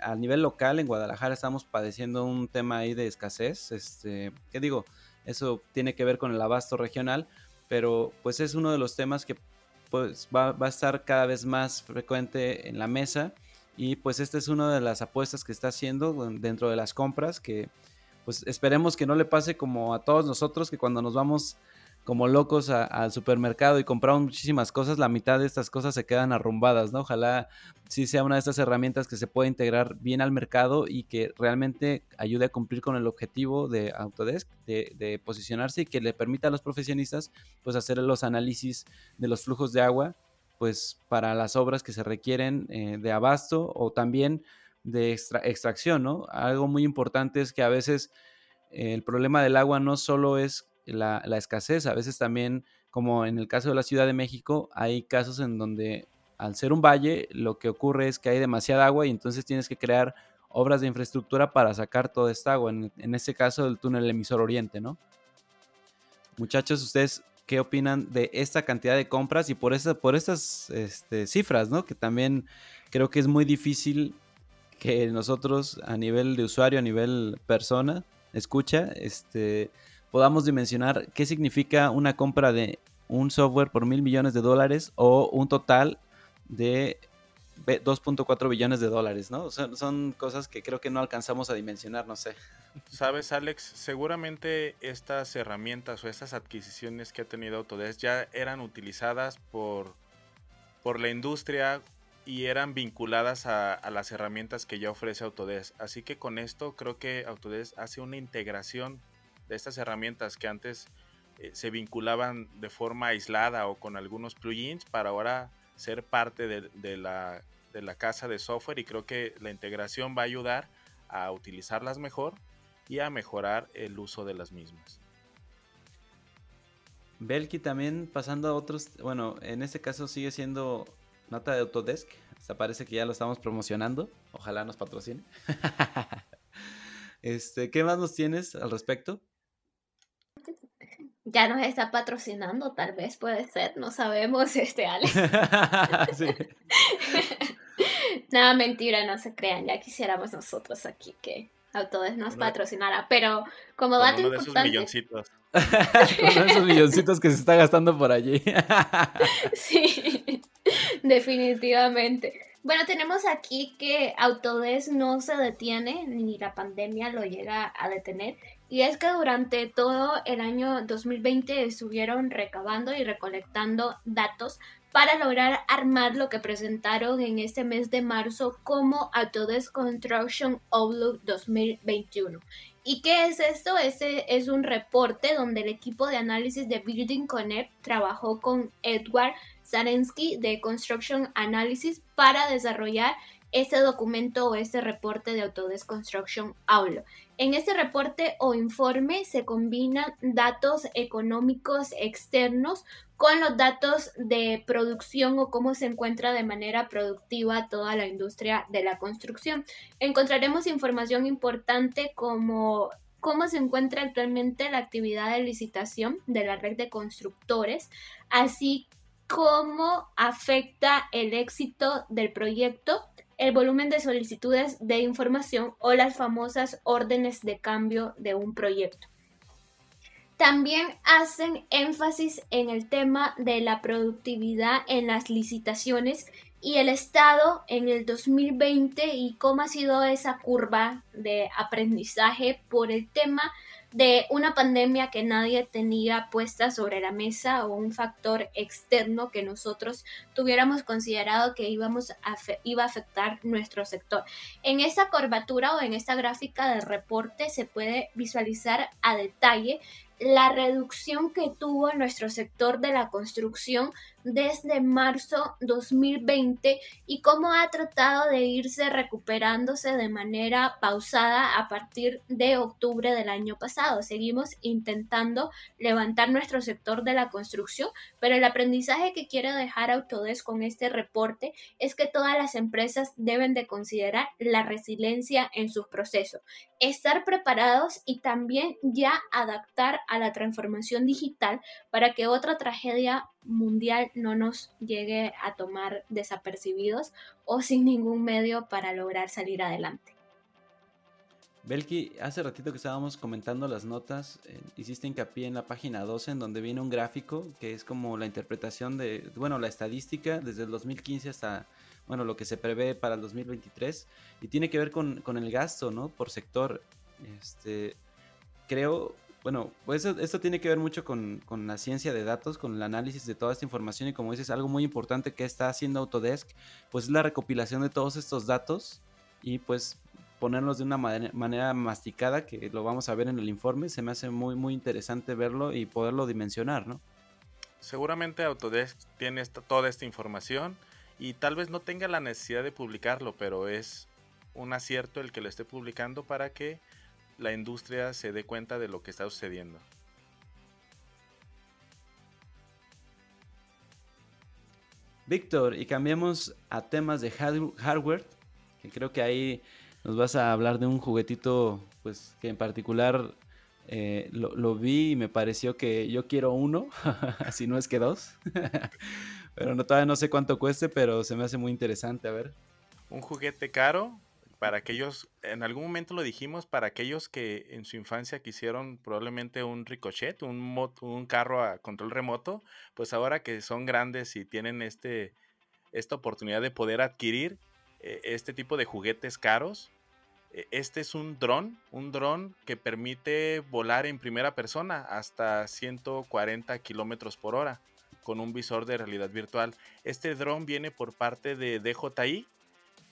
a nivel local en Guadalajara estamos padeciendo un tema ahí de escasez. Este, ¿Qué digo? Eso tiene que ver con el abasto regional, pero pues es uno de los temas que pues va, a estar cada vez más frecuente en la mesa y pues esta es una de las apuestas que está haciendo dentro de las compras que pues esperemos que no le pase como a todos nosotros que cuando nos vamos como locos al supermercado y compramos muchísimas cosas, la mitad de estas cosas se quedan arrumbadas, ¿no? Ojalá sí sea una de estas herramientas que se pueda integrar bien al mercado y que realmente ayude a cumplir con el objetivo de Autodesk, de, posicionarse y que le permita a los profesionistas pues hacer los análisis de los flujos de agua pues para las obras que se requieren eh, de abasto o también de extracción, ¿no? Algo muy importante es que a veces el problema del agua no solo es la, escasez. A veces también, como en el caso de la Ciudad de México, hay casos en donde al ser un valle, lo que ocurre es que hay demasiada agua y entonces tienes que crear obras de infraestructura para sacar toda esta agua. En, este caso, el túnel emisor oriente, ¿no? Muchachos, ¿ustedes qué opinan de esta cantidad de compras y por, esa, por estas este, cifras, ¿no? Que también creo que es muy difícil que nosotros a nivel de usuario, a nivel persona, escucha, este, podamos dimensionar qué significa una compra de un software por mil millones de dólares o un total de 2.4 billones de dólares, ¿no? son cosas que creo que no alcanzamos a dimensionar, no sé. Sabes, Alex, seguramente estas herramientas o estas adquisiciones que ha tenido Autodesk ya eran utilizadas por, por la industria y eran vinculadas a, a, las herramientas que ya ofrece Autodesk. Así que con esto creo que Autodesk hace una integración de estas herramientas que antes eh, se vinculaban de forma aislada o con algunos plugins para ahora ser parte de, la, de la casa de software y creo que la integración va a ayudar a utilizarlas mejor y a mejorar el uso de las mismas. Belki también pasando a otros, bueno, en este caso sigue siendo nota de Autodesk, hasta parece que ya lo estamos promocionando, ojalá nos patrocine. [laughs] este, ¿qué más nos tienes al respecto? Ya nos está patrocinando, tal vez puede ser, no sabemos, [laughs] este Alex. [laughs] [laughs] Nada, mentira, no se crean, ya quisiéramos nosotros aquí que Autodesk nos patrocinara, pero como dato uno importante... De esos milloncitos. uno de esos milloncitos que se está gastando por allí. sí, definitivamente. Bueno, tenemos aquí que Autodesk no se detiene, ni la pandemia lo llega a detener, y es que durante todo el año 2020 estuvieron recabando y recolectando datos para lograr armar lo que presentaron en este mes de marzo como Autodesk Construction Outlook 2021. ¿Y qué es esto? Este es un reporte donde el equipo de análisis de Building Connect trabajó con Edward Zarensky de Construction Analysis para desarrollar este documento o este reporte de Autodesk Construction Outlook. En este reporte o informe se combinan datos económicos externos con los datos de producción o cómo se encuentra de manera productiva toda la industria de la construcción. Encontraremos información importante como cómo se encuentra actualmente la actividad de licitación de la red de constructores, así como afecta el éxito del proyecto el volumen de solicitudes de información o las famosas órdenes de cambio de un proyecto. También hacen énfasis en el tema de la productividad en las licitaciones y el estado en el 2020 y cómo ha sido esa curva de aprendizaje por el tema de una pandemia que nadie tenía puesta sobre la mesa o un factor externo que nosotros tuviéramos considerado que íbamos a iba a afectar nuestro sector. En esta curvatura o en esta gráfica del reporte se puede visualizar a detalle la reducción que tuvo nuestro sector de la construcción desde marzo 2020 y cómo ha tratado de irse recuperándose de manera pausada a partir de octubre del año pasado. Seguimos intentando levantar nuestro sector de la construcción, pero el aprendizaje que quiere dejar Autodesk con este reporte es que todas las empresas deben de considerar la resiliencia en sus procesos, estar preparados y también ya adaptar a la transformación digital para que otra tragedia mundial no nos llegue a tomar desapercibidos o sin ningún medio para lograr salir adelante. Belki, hace ratito que estábamos comentando las notas, eh, hiciste hincapié en la página 12 en donde viene un gráfico que es como la interpretación de, bueno, la estadística desde el 2015 hasta, bueno, lo que se prevé para el 2023 y tiene que ver con, con el gasto, ¿no? Por sector. Este, creo, bueno, pues esto, tiene que ver mucho con, la ciencia de datos, con el análisis de toda esta información y como dices, algo muy importante que está haciendo Autodesk, pues es la recopilación de todos estos datos y pues ponerlos de una manera, masticada, que lo vamos a ver en el informe, se me hace muy, muy interesante verlo y poderlo dimensionar, ¿no? Seguramente Autodesk tiene toda esta información y tal vez no tenga la necesidad de publicarlo, pero es un acierto el que lo esté publicando para que la industria se dé cuenta de lo que está sucediendo. Víctor, y cambiamos a temas de hardware, que creo que ahí nos vas a hablar de un juguetito, pues que en particular eh, lo, vi y me pareció que yo quiero uno, [laughs] si no es que dos. [laughs] pero no, todavía no sé cuánto cueste, pero se me hace muy interesante, a ver. Un juguete caro, para aquellos, en algún momento lo dijimos, para aquellos que en su infancia quisieron probablemente un ricochet, un, un carro a control remoto, pues ahora que son grandes y tienen este, esta oportunidad de poder adquirir eh, este tipo de juguetes caros, e, este es un dron, un dron que permite volar en primera persona hasta 140 kilómetros por hora con un visor de realidad virtual. Este dron viene por parte de DJI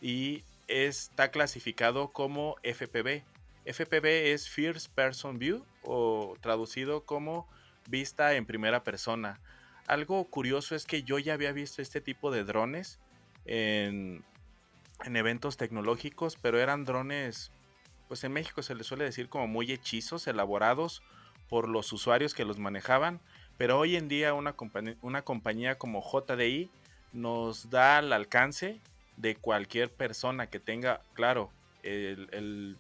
y está clasificado como FPV. FPV es First Person View o traducido como vista en primera persona. Algo curioso es que yo ya había visto este tipo de drones en, eventos tecnológicos, pero eran drones, pues en México se les suele decir como muy hechizos, elaborados por los usuarios que los manejaban, pero hoy en día una, una compañía como JDI nos da al alcance de cualquier persona que tenga, claro, el,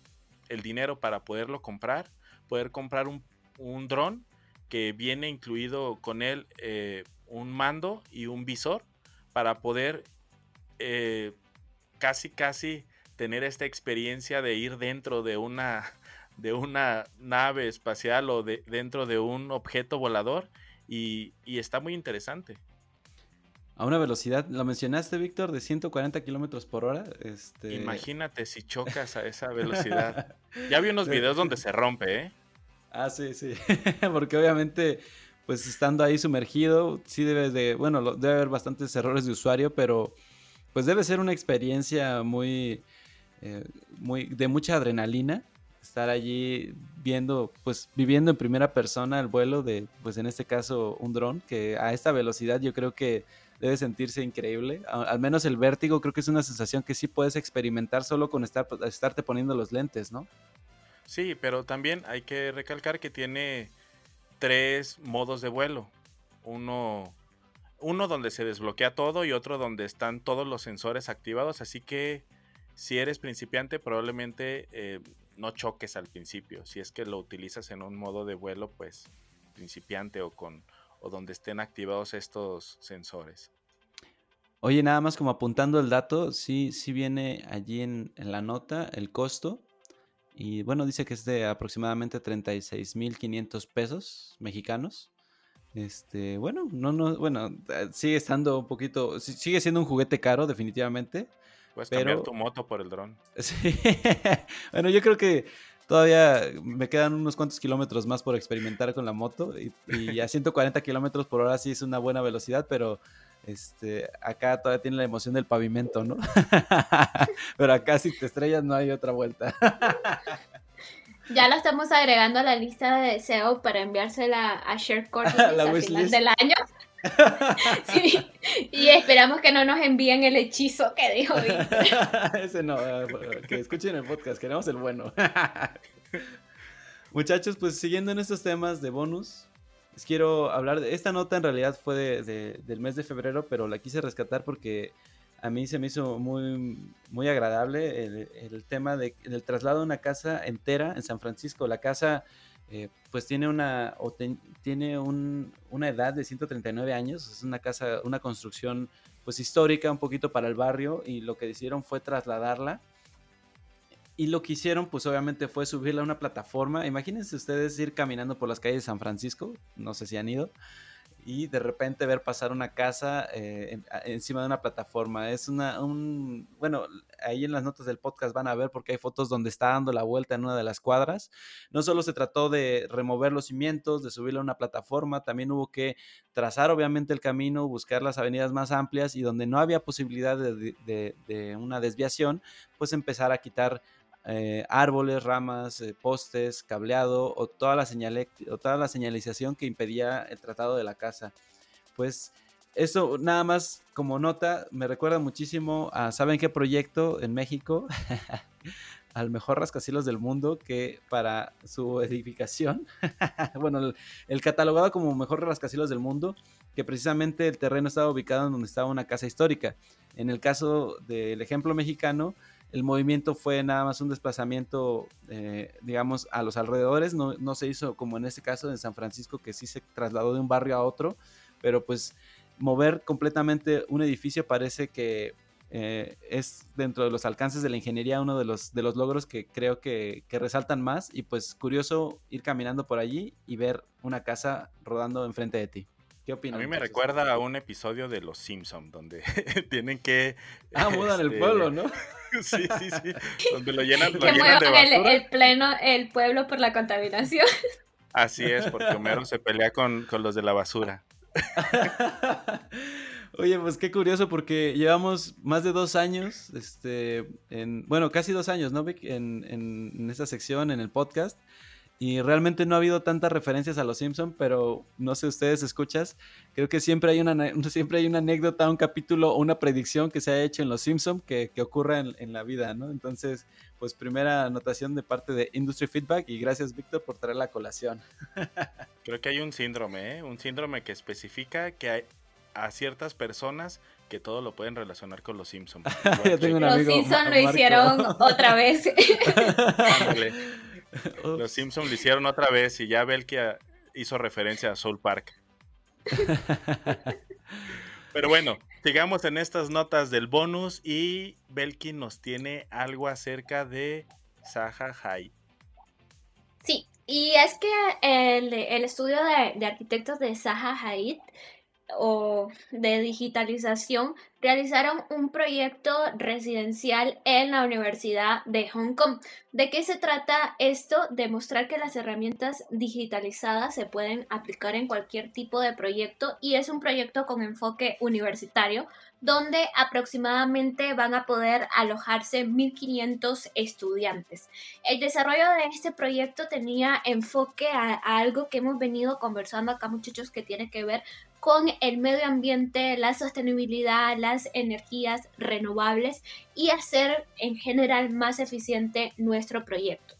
dinero para poderlo comprar, poder comprar un, un dron que viene incluido con él eh, un mando y un visor para poder eh, casi casi tener esta experiencia de ir dentro de una [laughs] de una nave espacial o de, dentro de un objeto volador y está muy interesante a una velocidad, lo mencionaste, Víctor, de 140 kilómetros por hora. Este... Imagínate si chocas a esa velocidad. [laughs] ya vi unos videos donde se rompe, ¿eh? Ah, sí, sí. [laughs] Porque obviamente, pues estando ahí sumergido, sí debes de, bueno, debe haber bastantes errores de usuario, pero pues debe ser una experiencia muy, eh, muy, de mucha adrenalina. Estar allí viendo, pues viviendo en primera persona el vuelo de, pues en este caso, un dron, que a esta velocidad yo creo que debe sentirse increíble. Al menos el vértigo creo que es una sensación que sí puedes experimentar solo con estar, estarte poniendo los lentes, ¿no? Sí, pero también hay que recalcar que tiene tres modos de vuelo. Uno, uno donde se desbloquea todo y otro donde están todos los sensores activados. Así que si eres principiante probablemente eh, no choques al principio. Si es que lo utilizas en un modo de vuelo pues principiante o con o donde estén activados estos sensores. Oye, nada más como apuntando el dato, sí, sí viene allí en, la nota el costo. Y bueno, dice que es de aproximadamente 36.500 pesos mexicanos. Este, bueno, no, no, bueno, eh, sigue estando un poquito, sigue siendo un juguete caro, definitivamente. Puedes cambiar tu moto por el dron. [laughs] Sí. bueno, yo creo que todavía me quedan unos cuantos kilómetros más por experimentar con la moto y, y a 140 kilómetros por hora sí es una buena velocidad, pero este, acá todavía tiene la emoción del pavimento, ¿no? [laughs] pero acá si te estrellas no hay otra vuelta. [laughs] Ya lo estamos agregando a la lista de deseo para enviársela a ShareCore [laughs] al final del año. [laughs] sí, y esperamos que no nos envíen el hechizo que dijo [laughs] Ese no, eh, que escuchen el podcast, queremos el bueno. [laughs] Muchachos, pues siguiendo en estos temas de bonus, les quiero hablar de esta nota en realidad fue de, del mes de febrero, pero la quise rescatar porque a mí se me hizo muy, muy agradable el, tema de, del traslado de una casa entera en San Francisco. La casa eh, pues tiene una, tiene una edad de 139 años, es una casa, una construcción pues histórica un poquito para el barrio y lo que hicieron fue trasladarla. Y lo que hicieron, pues obviamente fue subirla a una plataforma. Imagínense ustedes ir caminando por las calles de San Francisco, no sé si han ido, y de repente ver pasar una casa eh, encima de una plataforma. Es una, un, bueno, ahí en las notas del podcast van a ver porque hay fotos donde está dando la vuelta en una de las cuadras. No solo se trató de remover los cimientos, de subirle a una plataforma, también hubo que trazar obviamente el camino, buscar las avenidas más amplias y donde no había posibilidad de, de una desviación, pues empezar a quitar eh, árboles, ramas, eh, postes, cableado o toda, la o toda la señalización que impedía el tratado de la casa. Pues eso nada más como nota me recuerda muchísimo a, ¿saben qué proyecto en México? [laughs] al mejor rascacielos del mundo que para su edificación, [laughs] bueno, el, catalogado como mejor rascacielos del mundo, que precisamente el terreno estaba ubicado en donde estaba una casa histórica. En el caso del ejemplo mexicano, el movimiento fue nada más un desplazamiento, eh, digamos, a los alrededores, no, no, se hizo como en este caso en San Francisco, que sí se trasladó de un barrio a otro, pero pues mover completamente un edificio parece que eh, es dentro de los alcances de la ingeniería uno de los, de los logros que creo que, que, resaltan más y pues curioso ir caminando por allí y ver una casa rodando enfrente de ti. ¿Qué opinas? A mí me recuerda a un episodio de Los Simpson donde [laughs] tienen que... Ah, mudan el este, pueblo, ¿no? [laughs] sí, sí, sí. [laughs] Donde lo llenan, lo llenan de basura. El, pleno, el pueblo por la contaminación. Así es, porque Homero se pelea con, con los de la basura. Oye, pues qué curioso porque llevamos más de dos años, este, en, bueno, casi dos años, ¿no, Vic? En, en, en esta sección, en el podcast. Y realmente no ha habido tantas referencias a los Simpson, pero no sé ustedes escuchas, creo que siempre hay una [laughs] siempre hay una anécdota, un capítulo o una predicción que se ha hecho en los Simpson que, que ocurra en, en, la vida, ¿no? Entonces, pues primera anotación de parte de Industry Feedback y gracias Víctor por traer la colación. [laughs] Creo que hay un síndrome, ¿eh? un síndrome que especifica que hay a ciertas personas que todo lo pueden relacionar con los Simpsons. [laughs] los Simpsons lo hicieron otra vez. Los Simpsons lo hicieron otra vez y ya que hizo referencia a Soul Park. [laughs] Pero bueno, sigamos en estas notas del bonus y Belkin nos tiene algo acerca de Zaha High. Sí, y es que el, estudio de, arquitectos de Zaha Hadid o de digitalización realizaron un proyecto residencial en la Universidad de Hong Kong. ¿De qué se trata esto? Demostrar que las herramientas digitalizadas se pueden aplicar en cualquier tipo de proyecto y es un proyecto con enfoque universitario donde aproximadamente van a poder alojarse 1.500 estudiantes. El desarrollo de este proyecto tenía enfoque a, algo que hemos venido conversando acá muchachos que tiene que ver con el medio ambiente, la sostenibilidad, las energías renovables y hacer en general más eficiente nuestro proyecto.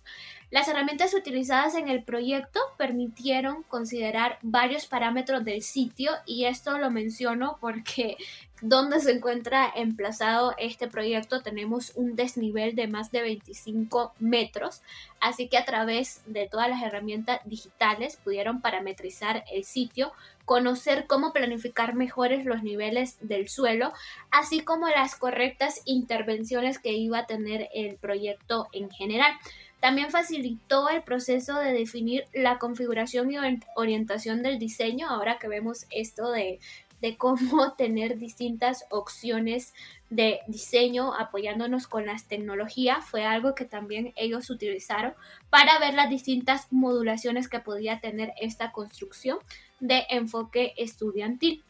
Las herramientas utilizadas en el proyecto permitieron considerar varios parámetros del sitio y esto lo menciono porque donde se encuentra emplazado este proyecto tenemos un desnivel de más de 25 metros, así que a través de todas las herramientas digitales pudieron parametrizar el sitio, conocer cómo planificar mejores los niveles del suelo, así como las correctas intervenciones que iba a tener el proyecto en general. También facilitó el proceso de definir la configuración y orientación del diseño, ahora que vemos esto de de cómo [laughs] tener distintas opciones de diseño apoyándonos con las tecnologías fue algo que también ellos utilizaron para ver las distintas modulaciones que podía tener esta construcción de enfoque estudiantil.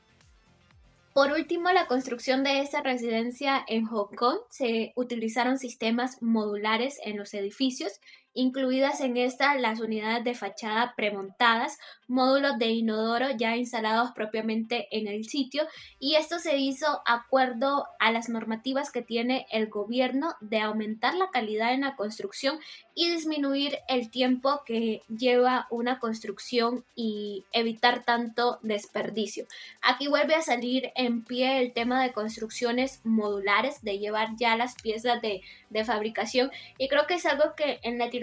Por último, la construcción de esta residencia en Hong Kong se utilizaron sistemas modulares en los edificios incluidas en esta las unidades de fachada premontadas, módulos de inodoro ya instalados propiamente en el sitio y esto se hizo acuerdo a las normativas que tiene el gobierno de aumentar la calidad en la construcción y disminuir el tiempo que lleva una construcción y evitar tanto desperdicio. Aquí vuelve a salir en pie el tema de construcciones modulares, de llevar ya las piezas de, de fabricación y creo que es algo que en Latinoamérica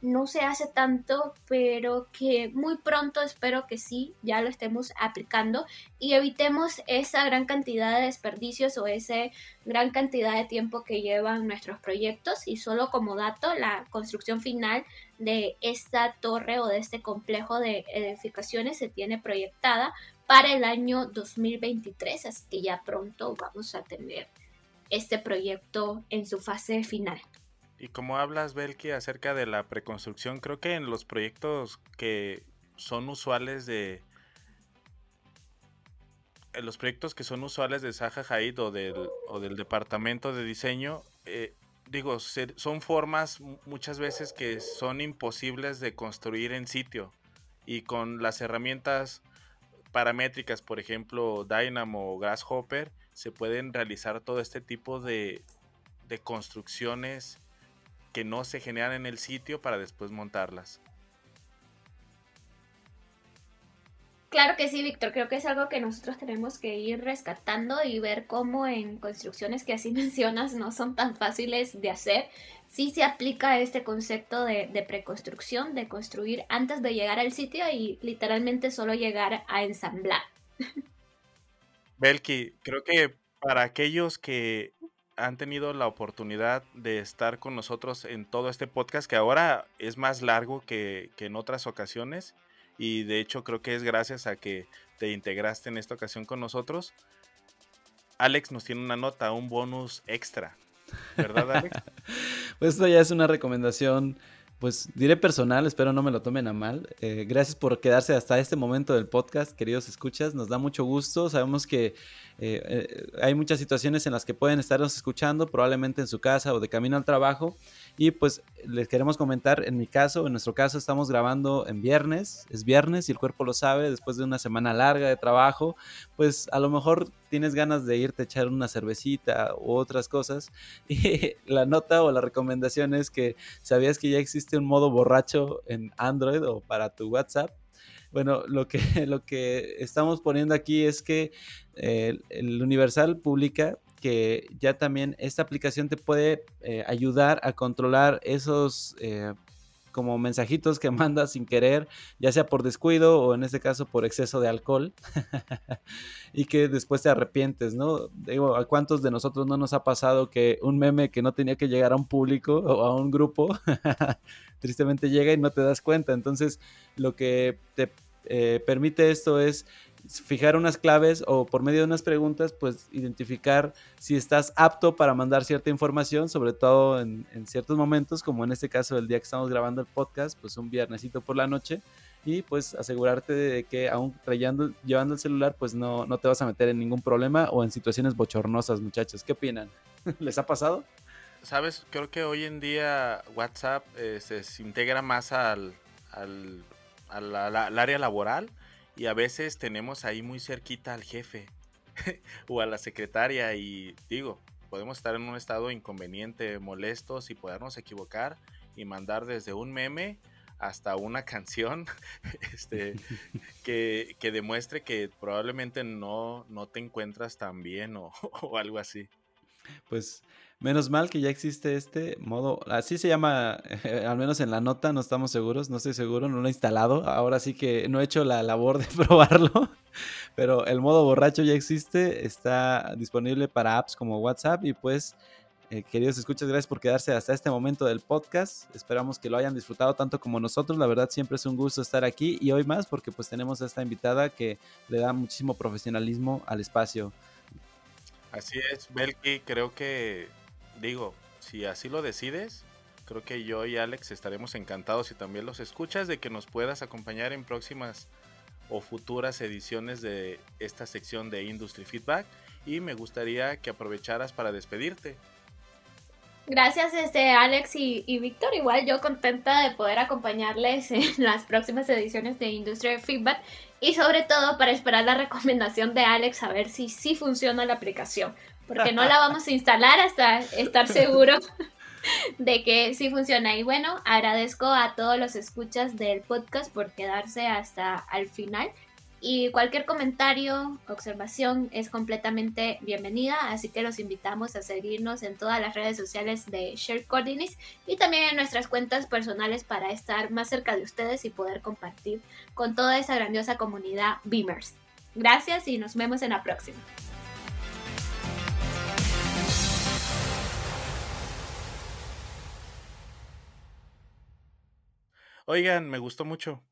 no se hace tanto, pero que muy pronto espero que sí, ya lo estemos aplicando y evitemos esa gran cantidad de desperdicios o esa gran cantidad de tiempo que llevan nuestros proyectos y solo como dato la construcción final de esta torre o de este complejo de edificaciones se tiene proyectada para el año 2023, así que ya pronto vamos a tener este proyecto en su fase final. Y como hablas, Belki, acerca de la preconstrucción, creo que en los proyectos que son usuales de... En los proyectos que son usuales de Zaha Hadid o del, o del departamento de diseño, eh, digo, son formas muchas veces que son imposibles de construir en sitio. Y con las herramientas paramétricas, por ejemplo, Dynamo o Grasshopper, se pueden realizar todo este tipo de, de construcciones que no se generan en el sitio para después montarlas. Claro que sí, Víctor. Creo que es algo que nosotros tenemos que ir rescatando y ver cómo en construcciones que así [laughs] mencionas no son tan fáciles de hacer. Sí se aplica este concepto de, de preconstrucción, de construir antes de llegar al sitio y literalmente solo llegar a ensamblar. [laughs] Belki, creo que para aquellos que han tenido la oportunidad de estar con nosotros en todo este podcast, que ahora es más largo que, en otras ocasiones, y de hecho creo que es gracias a que te integraste en esta ocasión con nosotros. Alex nos tiene una nota, un bonus extra, ¿verdad Alex? [laughs] pues esto ya es una recomendación pues diré personal, espero no me lo tomen a mal. Eh, gracias por quedarse hasta este momento del podcast, queridos escuchas. Nos da mucho gusto. Sabemos que eh, eh, hay muchas situaciones en las que pueden estarnos escuchando, probablemente en su casa o de camino al trabajo. Y pues les queremos comentar, en mi caso, en nuestro caso, estamos grabando en viernes, es viernes y el cuerpo lo sabe, después de una semana larga de trabajo, pues a lo mejor tienes ganas de irte a echar una cervecita u otras cosas. [laughs] La nota o la recomendación es que sabías que ya existe un modo borracho en Android o para tu WhatsApp. Bueno, lo que, [laughs] lo que estamos poniendo aquí es que eh, el Universal publica que ya también esta aplicación te puede eh, ayudar a controlar esos eh, como mensajitos que [laughs] mandas sin querer, ya sea por descuido o en este caso por exceso de alcohol, [laughs] y que después te arrepientes, ¿no? Digo, ¿a cuántos de nosotros no nos ha pasado que un meme que no tenía que llegar a un público o a un grupo, [laughs] tristemente llega y no te das cuenta? Entonces, lo que te eh, permite esto es fijar unas claves o por medio de unas preguntas, pues identificar si estás apto para mandar cierta información, sobre todo en, ciertos momentos, como en este caso el día que estamos grabando el podcast, pues un viernesito por la noche, y pues asegurarte de que aún trayendo, llevando el celular, pues no, no te vas a meter en ningún problema o en situaciones bochornosas, muchachos. ¿Qué opinan? [laughs] ¿Les ha pasado? Sabes, creo que hoy en día WhatsApp eh, se, integra más al, al, al área laboral y a veces tenemos ahí muy cerquita al jefe [laughs] o a la secretaria y digo, podemos estar en un estado inconveniente, molestos y podernos equivocar y mandar desde un meme hasta una [laughs] canción este, [laughs] que, demuestre que probablemente no, no te encuentras tan bien o, o algo así. Pues Menos mal que ya existe este modo, así se llama, [laughs] al menos en la nota, no estamos seguros, no estoy seguro, no lo he instalado. Ahora sí que no he hecho la labor de [laughs] probarlo, pero el modo borracho ya existe, está disponible para apps como WhatsApp y pues Eh, queridos escuchas, gracias por quedarse hasta este momento del podcast. Esperamos que lo hayan disfrutado tanto como nosotros. La verdad siempre es un gusto estar aquí y hoy más porque pues tenemos a esta invitada que le da muchísimo profesionalismo al espacio. Así es, Belki, creo que, digo, si así lo decides, creo que yo y Alex estaremos encantados y también los escuchas de que nos puedas acompañar en próximas o futuras ediciones de esta sección de Industry Feedback y me gustaría que aprovecharas para despedirte. Gracias, este, Alex y, y Víctor. Igual yo contenta de poder acompañarles en [laughs] las próximas ediciones de Industry Feedback y sobre todo para esperar la recomendación de Alex a ver si sí funciona la aplicación. Porque no la vamos a instalar hasta estar seguro [laughs] de que sí funciona. Y bueno, agradezco a todos los escuchas del podcast por quedarse hasta al final. Y cualquier comentario, observación es completamente bienvenida, así que los invitamos a seguirnos en todas las redes sociales de Share Coordinates y también en nuestras cuentas personales para estar más cerca de ustedes y poder compartir con toda esa grandiosa comunidad Beamers. Gracias y nos vemos en la próxima. Oigan, me gustó mucho.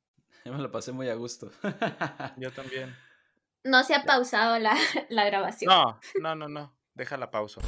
Yo [laughs] me lo pasé muy a gusto. [laughs] Yo también. No se ha pausado la, [laughs] la grabación. No, no, no, no. Deja la pausa.